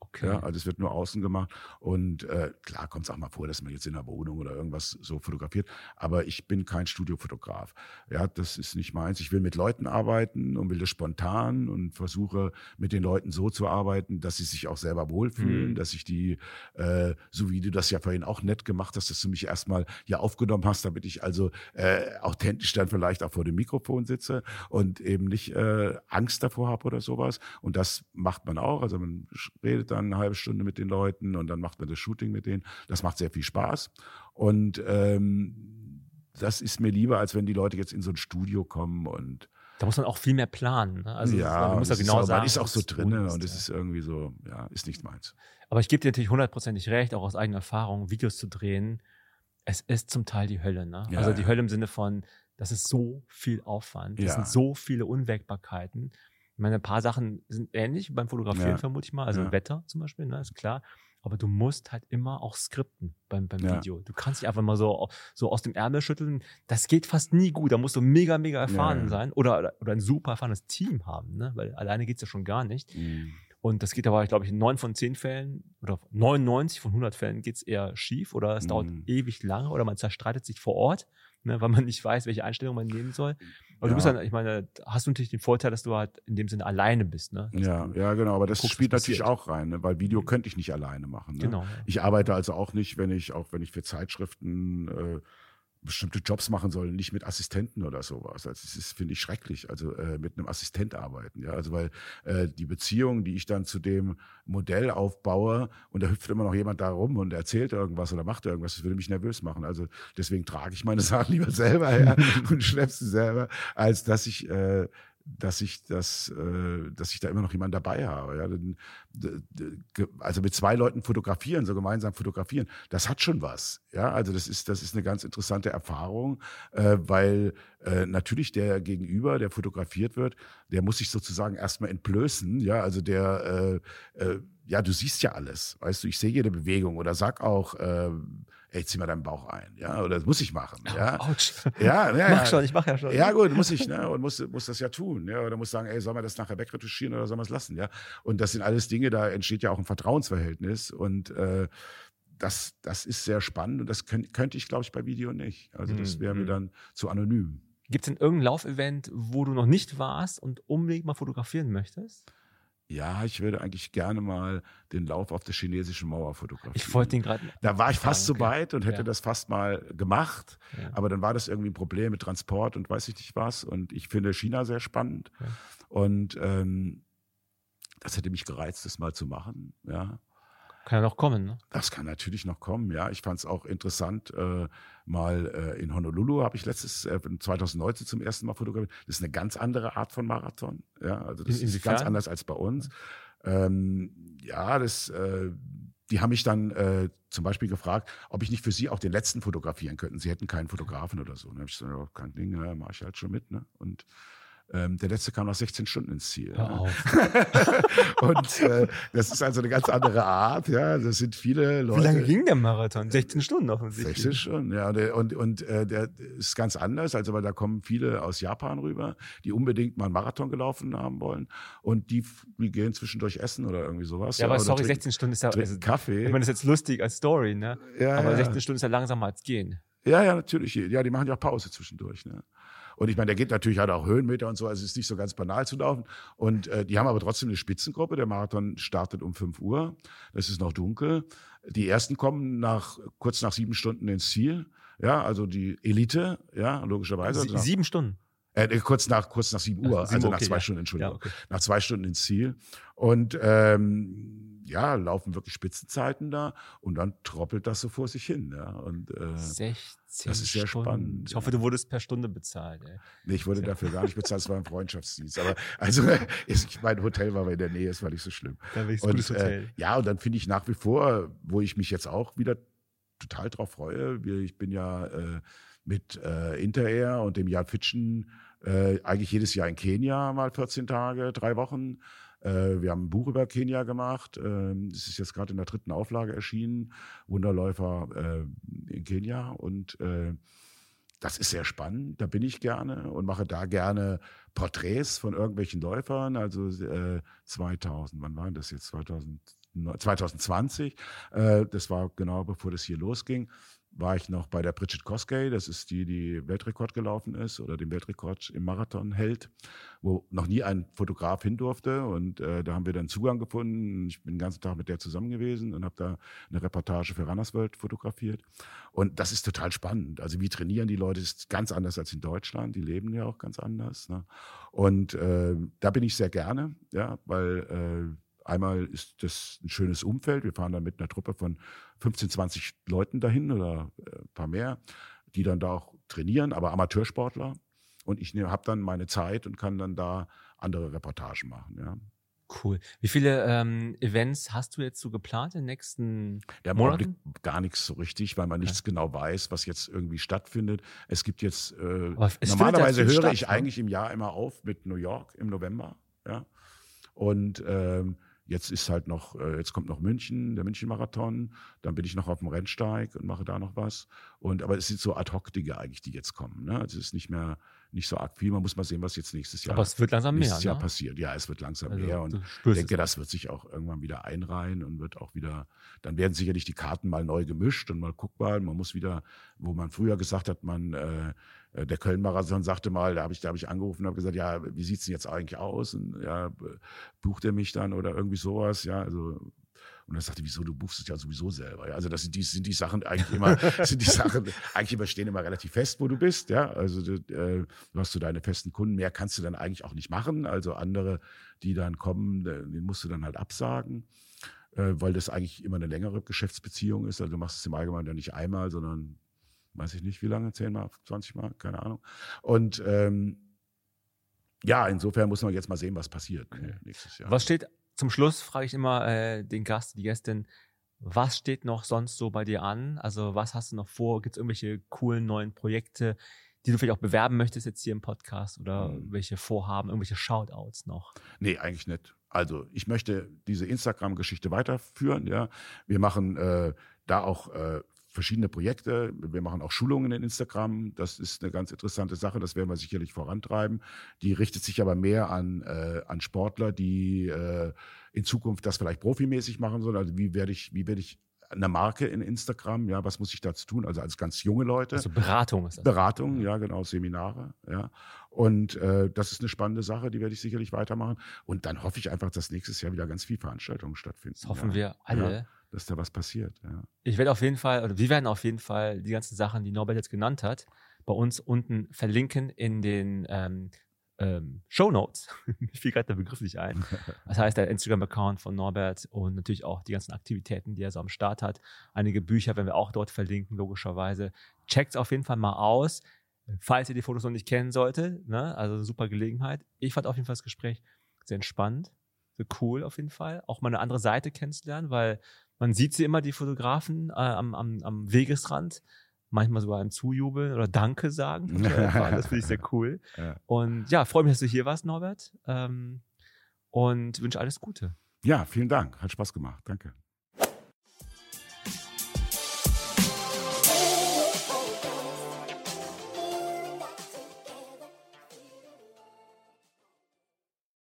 Okay. Ja, also es wird nur außen gemacht. Und äh, klar kommt es auch mal vor, dass man jetzt in der Wohnung oder irgendwas so fotografiert. Aber ich bin kein Studiofotograf. Ja, das ist nicht meins. Ich will mit Leuten arbeiten und will das spontan und versuche mit den Leuten so zu arbeiten, dass sie sich auch selber wohlfühlen, Mhm. dass ich die, äh, so wie du das ja vorhin auch nett gemacht hast, dass du mich erstmal hier aufgenommen hast, damit ich also äh, authentisch dann vielleicht auch vor dem Mikrofon sitze und eben nicht äh, Angst davor habe oder sowas. Und das macht man auch. Also man sch- redet dann eine halbe Stunde mit den Leuten und dann macht man das Shooting mit denen. Das macht sehr viel Spaß. Und ähm, das ist mir lieber, als wenn die Leute jetzt in so ein Studio kommen und Da muss man auch viel mehr planen. Ne? Also ja, du musst ja ist genau auch, sagen. man ist auch so musst, und es ja. ist irgendwie so, ja, ist nicht meins. Aber ich gebe dir natürlich hundertprozentig recht, auch aus eigener Erfahrung, Videos zu drehen. Es ist zum Teil die Hölle. Ne? Ja, also die ja. Hölle im Sinne von, das ist so viel Aufwand, das sind so viele Unwägbarkeiten. Ich meine, ein paar Sachen sind ähnlich beim Fotografieren, Ja. vermute ich mal. Also Ja. Wetter zum Beispiel, ne, ist klar. Aber du musst halt immer auch skripten beim, beim Ja. Video. Du kannst nicht einfach mal so, so aus dem Ärmel schütteln. Das geht fast nie gut. Da musst du mega, mega erfahren sein oder, oder ein super erfahrenes Team haben, ne? weil alleine geht's ja schon gar nicht. Mhm. Und das geht aber, glaube ich, in neun von zehn Fällen oder 99 von 100 Fällen geht's eher schief oder es dauert Mhm. ewig lange oder man zerstreitet sich vor Ort, ne, weil man nicht weiß, welche Einstellung man nehmen soll. Aber Ja. du bist dann, ich meine, hast du natürlich den Vorteil, dass du halt in dem Sinne alleine bist. Ne? Dass Ja, ja, genau. Aber das guckst, spielt natürlich auch rein, ne? weil Video könnte ich nicht alleine machen. Ne? Genau. Ich arbeite also auch nicht, wenn ich, auch wenn ich für Zeitschriften äh, bestimmte Jobs machen soll, nicht mit Assistenten oder sowas. Also das ist, finde ich, schrecklich. Also äh, mit einem Assistent arbeiten. Ja, also weil äh, die Beziehung, die ich dann zu dem Modell aufbaue, und da hüpft immer noch jemand da rum und erzählt irgendwas oder macht irgendwas, das würde mich nervös machen. Also deswegen trage ich meine Sachen lieber selber her und schlepp sie selber, als dass ich äh, dass ich das, äh, dass ich da immer noch jemanden dabei habe. Ja? Also mit zwei Leuten fotografieren, so gemeinsam fotografieren, das hat schon was. Ja, also das ist, das ist eine ganz interessante Erfahrung, äh, weil äh, natürlich der Gegenüber, der fotografiert wird, der muss sich sozusagen erstmal entblößen. Ja, also der, äh, äh, ja, du siehst ja alles, weißt du, ich sehe jede Bewegung oder sag auch, äh, ey, zieh mal deinen Bauch ein, ja, oder das muss ich machen, ja. Autsch. Ja, ja, mach schon, ich mach ja schon. Ja, gut, muss ich, ne, und muss, muss das ja tun, ja, oder muss sagen, ey, soll man das nachher wegretuschieren oder soll man es lassen, ja. Und das sind alles Dinge, da entsteht ja auch ein Vertrauensverhältnis und äh, das, das ist sehr spannend und das könnt, könnte ich, glaube ich, bei Video nicht. Also das mhm, wäre mir mhm. dann zu anonym. Gibt es denn irgendein Laufevent, wo du noch nicht warst und unbedingt mal fotografieren möchtest? Ja, ich würde eigentlich gerne mal den Lauf auf der chinesischen Mauer fotografieren. Ich wollte ihn gerade. Da war ich fast so weit und hätte ja. das fast mal gemacht. Ja. Aber dann war das irgendwie ein Problem mit Transport und weiß ich nicht was. Und ich finde China sehr spannend. Ja. Und ähm, das hätte mich gereizt, das mal zu machen. Ja. Kann ja noch kommen, ne? Das kann natürlich noch kommen, ja. Ich fand es auch interessant, äh, mal äh, in Honolulu habe ich letztes, äh, 2019 zum ersten Mal fotografiert. Das ist eine ganz andere Art von Marathon, ja. Also das in, ist ganz anders als bei uns. Ähm, ja, das, äh, die haben mich dann äh, zum Beispiel gefragt, ob ich nicht für sie auch den letzten fotografieren könnten. Sie hätten keinen Fotografen oder so. Und dann habe ich gesagt, ja, kein Ding, ja, mache ich halt schon mit, ne? Und ähm, der letzte kam nach 16 Stunden ins Ziel. Ja. und äh, das ist also eine ganz andere Art. Ja, das sind viele Leute. Wie lange ging der Marathon? 16 Stunden offensichtlich. 16 Stunden, ja. Und, und, äh, der ist ganz anders. Also, weil da kommen viele aus Japan rüber, die unbedingt mal einen Marathon gelaufen haben wollen. Und die, die gehen zwischendurch essen oder irgendwie sowas. Ja, aber sorry, 16 Stunden ist ja also, Kaffee. Ich meine, das ist jetzt lustig als Story, ne? Ja, aber 16 Stunden ist ja langsamer als gehen. Ja, ja, natürlich. Ja, die machen ja auch Pause zwischendurch. Ne? Und ich meine, der geht natürlich, hat auch Höhenmeter und so, also es ist nicht so ganz banal zu laufen. Und äh, die haben aber trotzdem eine Spitzengruppe. Der Marathon startet um 5 Uhr. Es ist noch dunkel. Die ersten kommen nach kurz nach sieben Stunden ins Ziel. Ja, also die Elite, ja, logischerweise. Sie, sieben Stunden. Äh, kurz nach kurz nach sieben Uhr, also, also nach zwei ja. Stunden, Entschuldigung, ja, okay. nach zwei Stunden ins Ziel. Und ähm, ja, laufen wirklich Spitzenzeiten da und dann troppelt das so vor sich hin. Ja. Und, äh, 16 das ist sehr Stunden. spannend. Ich hoffe, du wurdest per Stunde bezahlt. Ey. Nee, ich wurde dafür gar nicht bezahlt, es war ein Freundschaftsdienst. Aber also ich, mein Hotel war in der Nähe, es war nicht so schlimm. Da und, gutes Hotel. Äh, ja, und dann finde ich nach wie vor, wo ich mich jetzt auch wieder total drauf freue, ich bin ja äh, mit äh, Interair und dem Jan Fitschen äh, eigentlich jedes Jahr in Kenia mal 14 Tage, drei Wochen. Äh, wir haben ein Buch über Kenia gemacht. Äh, das ist jetzt gerade in der dritten Auflage erschienen. Wunderläufer äh, in Kenia. Und äh, das ist sehr spannend. Da bin ich gerne und mache da gerne Porträts von irgendwelchen Läufern. Also äh, 2000, wann war das jetzt? 2000, 2020. Äh, das war genau bevor das hier losging war ich noch bei der Bridget Koskey, das ist die, die Weltrekord gelaufen ist oder den Weltrekord im Marathon hält, wo noch nie ein Fotograf hin durfte. Und äh, da haben wir dann Zugang gefunden. Ich bin den ganzen Tag mit der zusammen gewesen und habe da eine Reportage für Runners World fotografiert. Und das ist total spannend. Also wie trainieren die Leute, ist ganz anders als in Deutschland. Die leben ja auch ganz anders. Ne? Und äh, da bin ich sehr gerne, ja, weil äh, Einmal ist das ein schönes Umfeld. Wir fahren dann mit einer Truppe von 15, 20 Leuten dahin oder äh, ein paar mehr, die dann da auch trainieren, aber Amateursportler. Und ich habe dann meine Zeit und kann dann da andere Reportagen machen. Ja. Cool. Wie viele ähm, Events hast du jetzt so geplant in den nächsten ja, Monaten? Gar nichts so richtig, weil man nichts genau weiß, was jetzt irgendwie stattfindet. Es gibt jetzt, äh, normalerweise höre statt, ich ne? eigentlich im Jahr immer auf mit New York im November. Ja. Und ähm, Jetzt ist halt noch, äh, jetzt kommt noch München, der München-Marathon, dann bin ich noch auf dem Rennsteig und mache da noch was. Und aber es sind so Ad-Hoc-Dinge eigentlich, die jetzt kommen. Ne? Also es ist nicht mehr nicht so arg viel. Man muss mal sehen, was jetzt nächstes Jahr. Aber es wird langsam nächstes mehr. Jahr ne? passiert. Ja, es wird langsam also, mehr. Und ich denke, das wird sich auch irgendwann wieder einreihen und wird auch wieder, dann werden sicherlich die Karten mal neu gemischt und mal guckbar. Man muss wieder, wo man früher gesagt hat, man äh, der Köln-Marathon sagte mal, da habe ich, da hab ich angerufen und habe gesagt, ja, wie sieht's denn jetzt eigentlich aus? Und ja, bucht er mich dann oder irgendwie sowas? Ja, also und er sagte, wieso, du buchst es ja sowieso selber. Ja, also das sind die, sind die Sachen eigentlich immer, sind die Sachen eigentlich immer stehen immer relativ fest, wo du bist. Ja, also du, äh, du hast so deine festen Kunden. Mehr kannst du dann eigentlich auch nicht machen. Also andere, die dann kommen, äh, den musst du dann halt absagen, äh, weil das eigentlich immer eine längere Geschäftsbeziehung ist. Also du machst es im Allgemeinen dann nicht einmal, sondern weiß ich nicht wie lange, zehnmal, zwanzigmal, keine Ahnung. Und ähm, ja, insofern muss man jetzt mal sehen, was passiert okay. nächstes Jahr. Was steht zum Schluss, frage ich immer äh, den Gast, die Gästin, was steht noch sonst so bei dir an? Also was hast du noch vor? Gibt es irgendwelche coolen neuen Projekte, die du vielleicht auch bewerben möchtest jetzt hier im Podcast oder mhm. welche Vorhaben, irgendwelche Shoutouts noch? Nee, eigentlich nicht. Also ich möchte diese Instagram-Geschichte weiterführen. Ja, wir machen äh, da auch äh, verschiedene Projekte. Wir machen auch Schulungen in Instagram. Das ist eine ganz interessante Sache. Das werden wir sicherlich vorantreiben. Die richtet sich aber mehr an, äh, an Sportler, die äh, in Zukunft das vielleicht profimäßig machen sollen. Also wie werde ich, wie werde ich eine Marke in Instagram, ja, was muss ich dazu tun? Also als ganz junge Leute. Also Beratung ist das. Beratung, ja, genau, Seminare, ja. Und äh, das ist eine spannende Sache, die werde ich sicherlich weitermachen. Und dann hoffe ich einfach, dass nächstes Jahr wieder ganz viele Veranstaltungen stattfinden. Das hoffen ja. wir alle. Ja, dass da was passiert, ja. Ich werde auf jeden Fall, oder wir werden auf jeden Fall die ganzen Sachen, die Norbert jetzt genannt hat, bei uns unten verlinken in den ähm, ähm, Show Notes. Mir fiel gerade der Begriff nicht ein. Das heißt, der Instagram-Account von Norbert und natürlich auch die ganzen Aktivitäten, die er so am Start hat. Einige Bücher werden wir auch dort verlinken, logischerweise. Checkt es auf jeden Fall mal aus, falls ihr die Fotos noch nicht kennen solltet. Ne? Also super Gelegenheit. Ich fand auf jeden Fall das Gespräch sehr entspannt, sehr cool auf jeden Fall. Auch mal eine andere Seite kennenzulernen, weil man sieht sie immer, die Fotografen äh, am, am, am Wegesrand manchmal sogar ein Zujubeln oder Danke sagen. das finde ich sehr cool. Ja. Und ja, freue mich, dass du hier warst, Norbert. Ähm, und wünsche alles Gute. Ja, vielen Dank. Hat Spaß gemacht. Danke.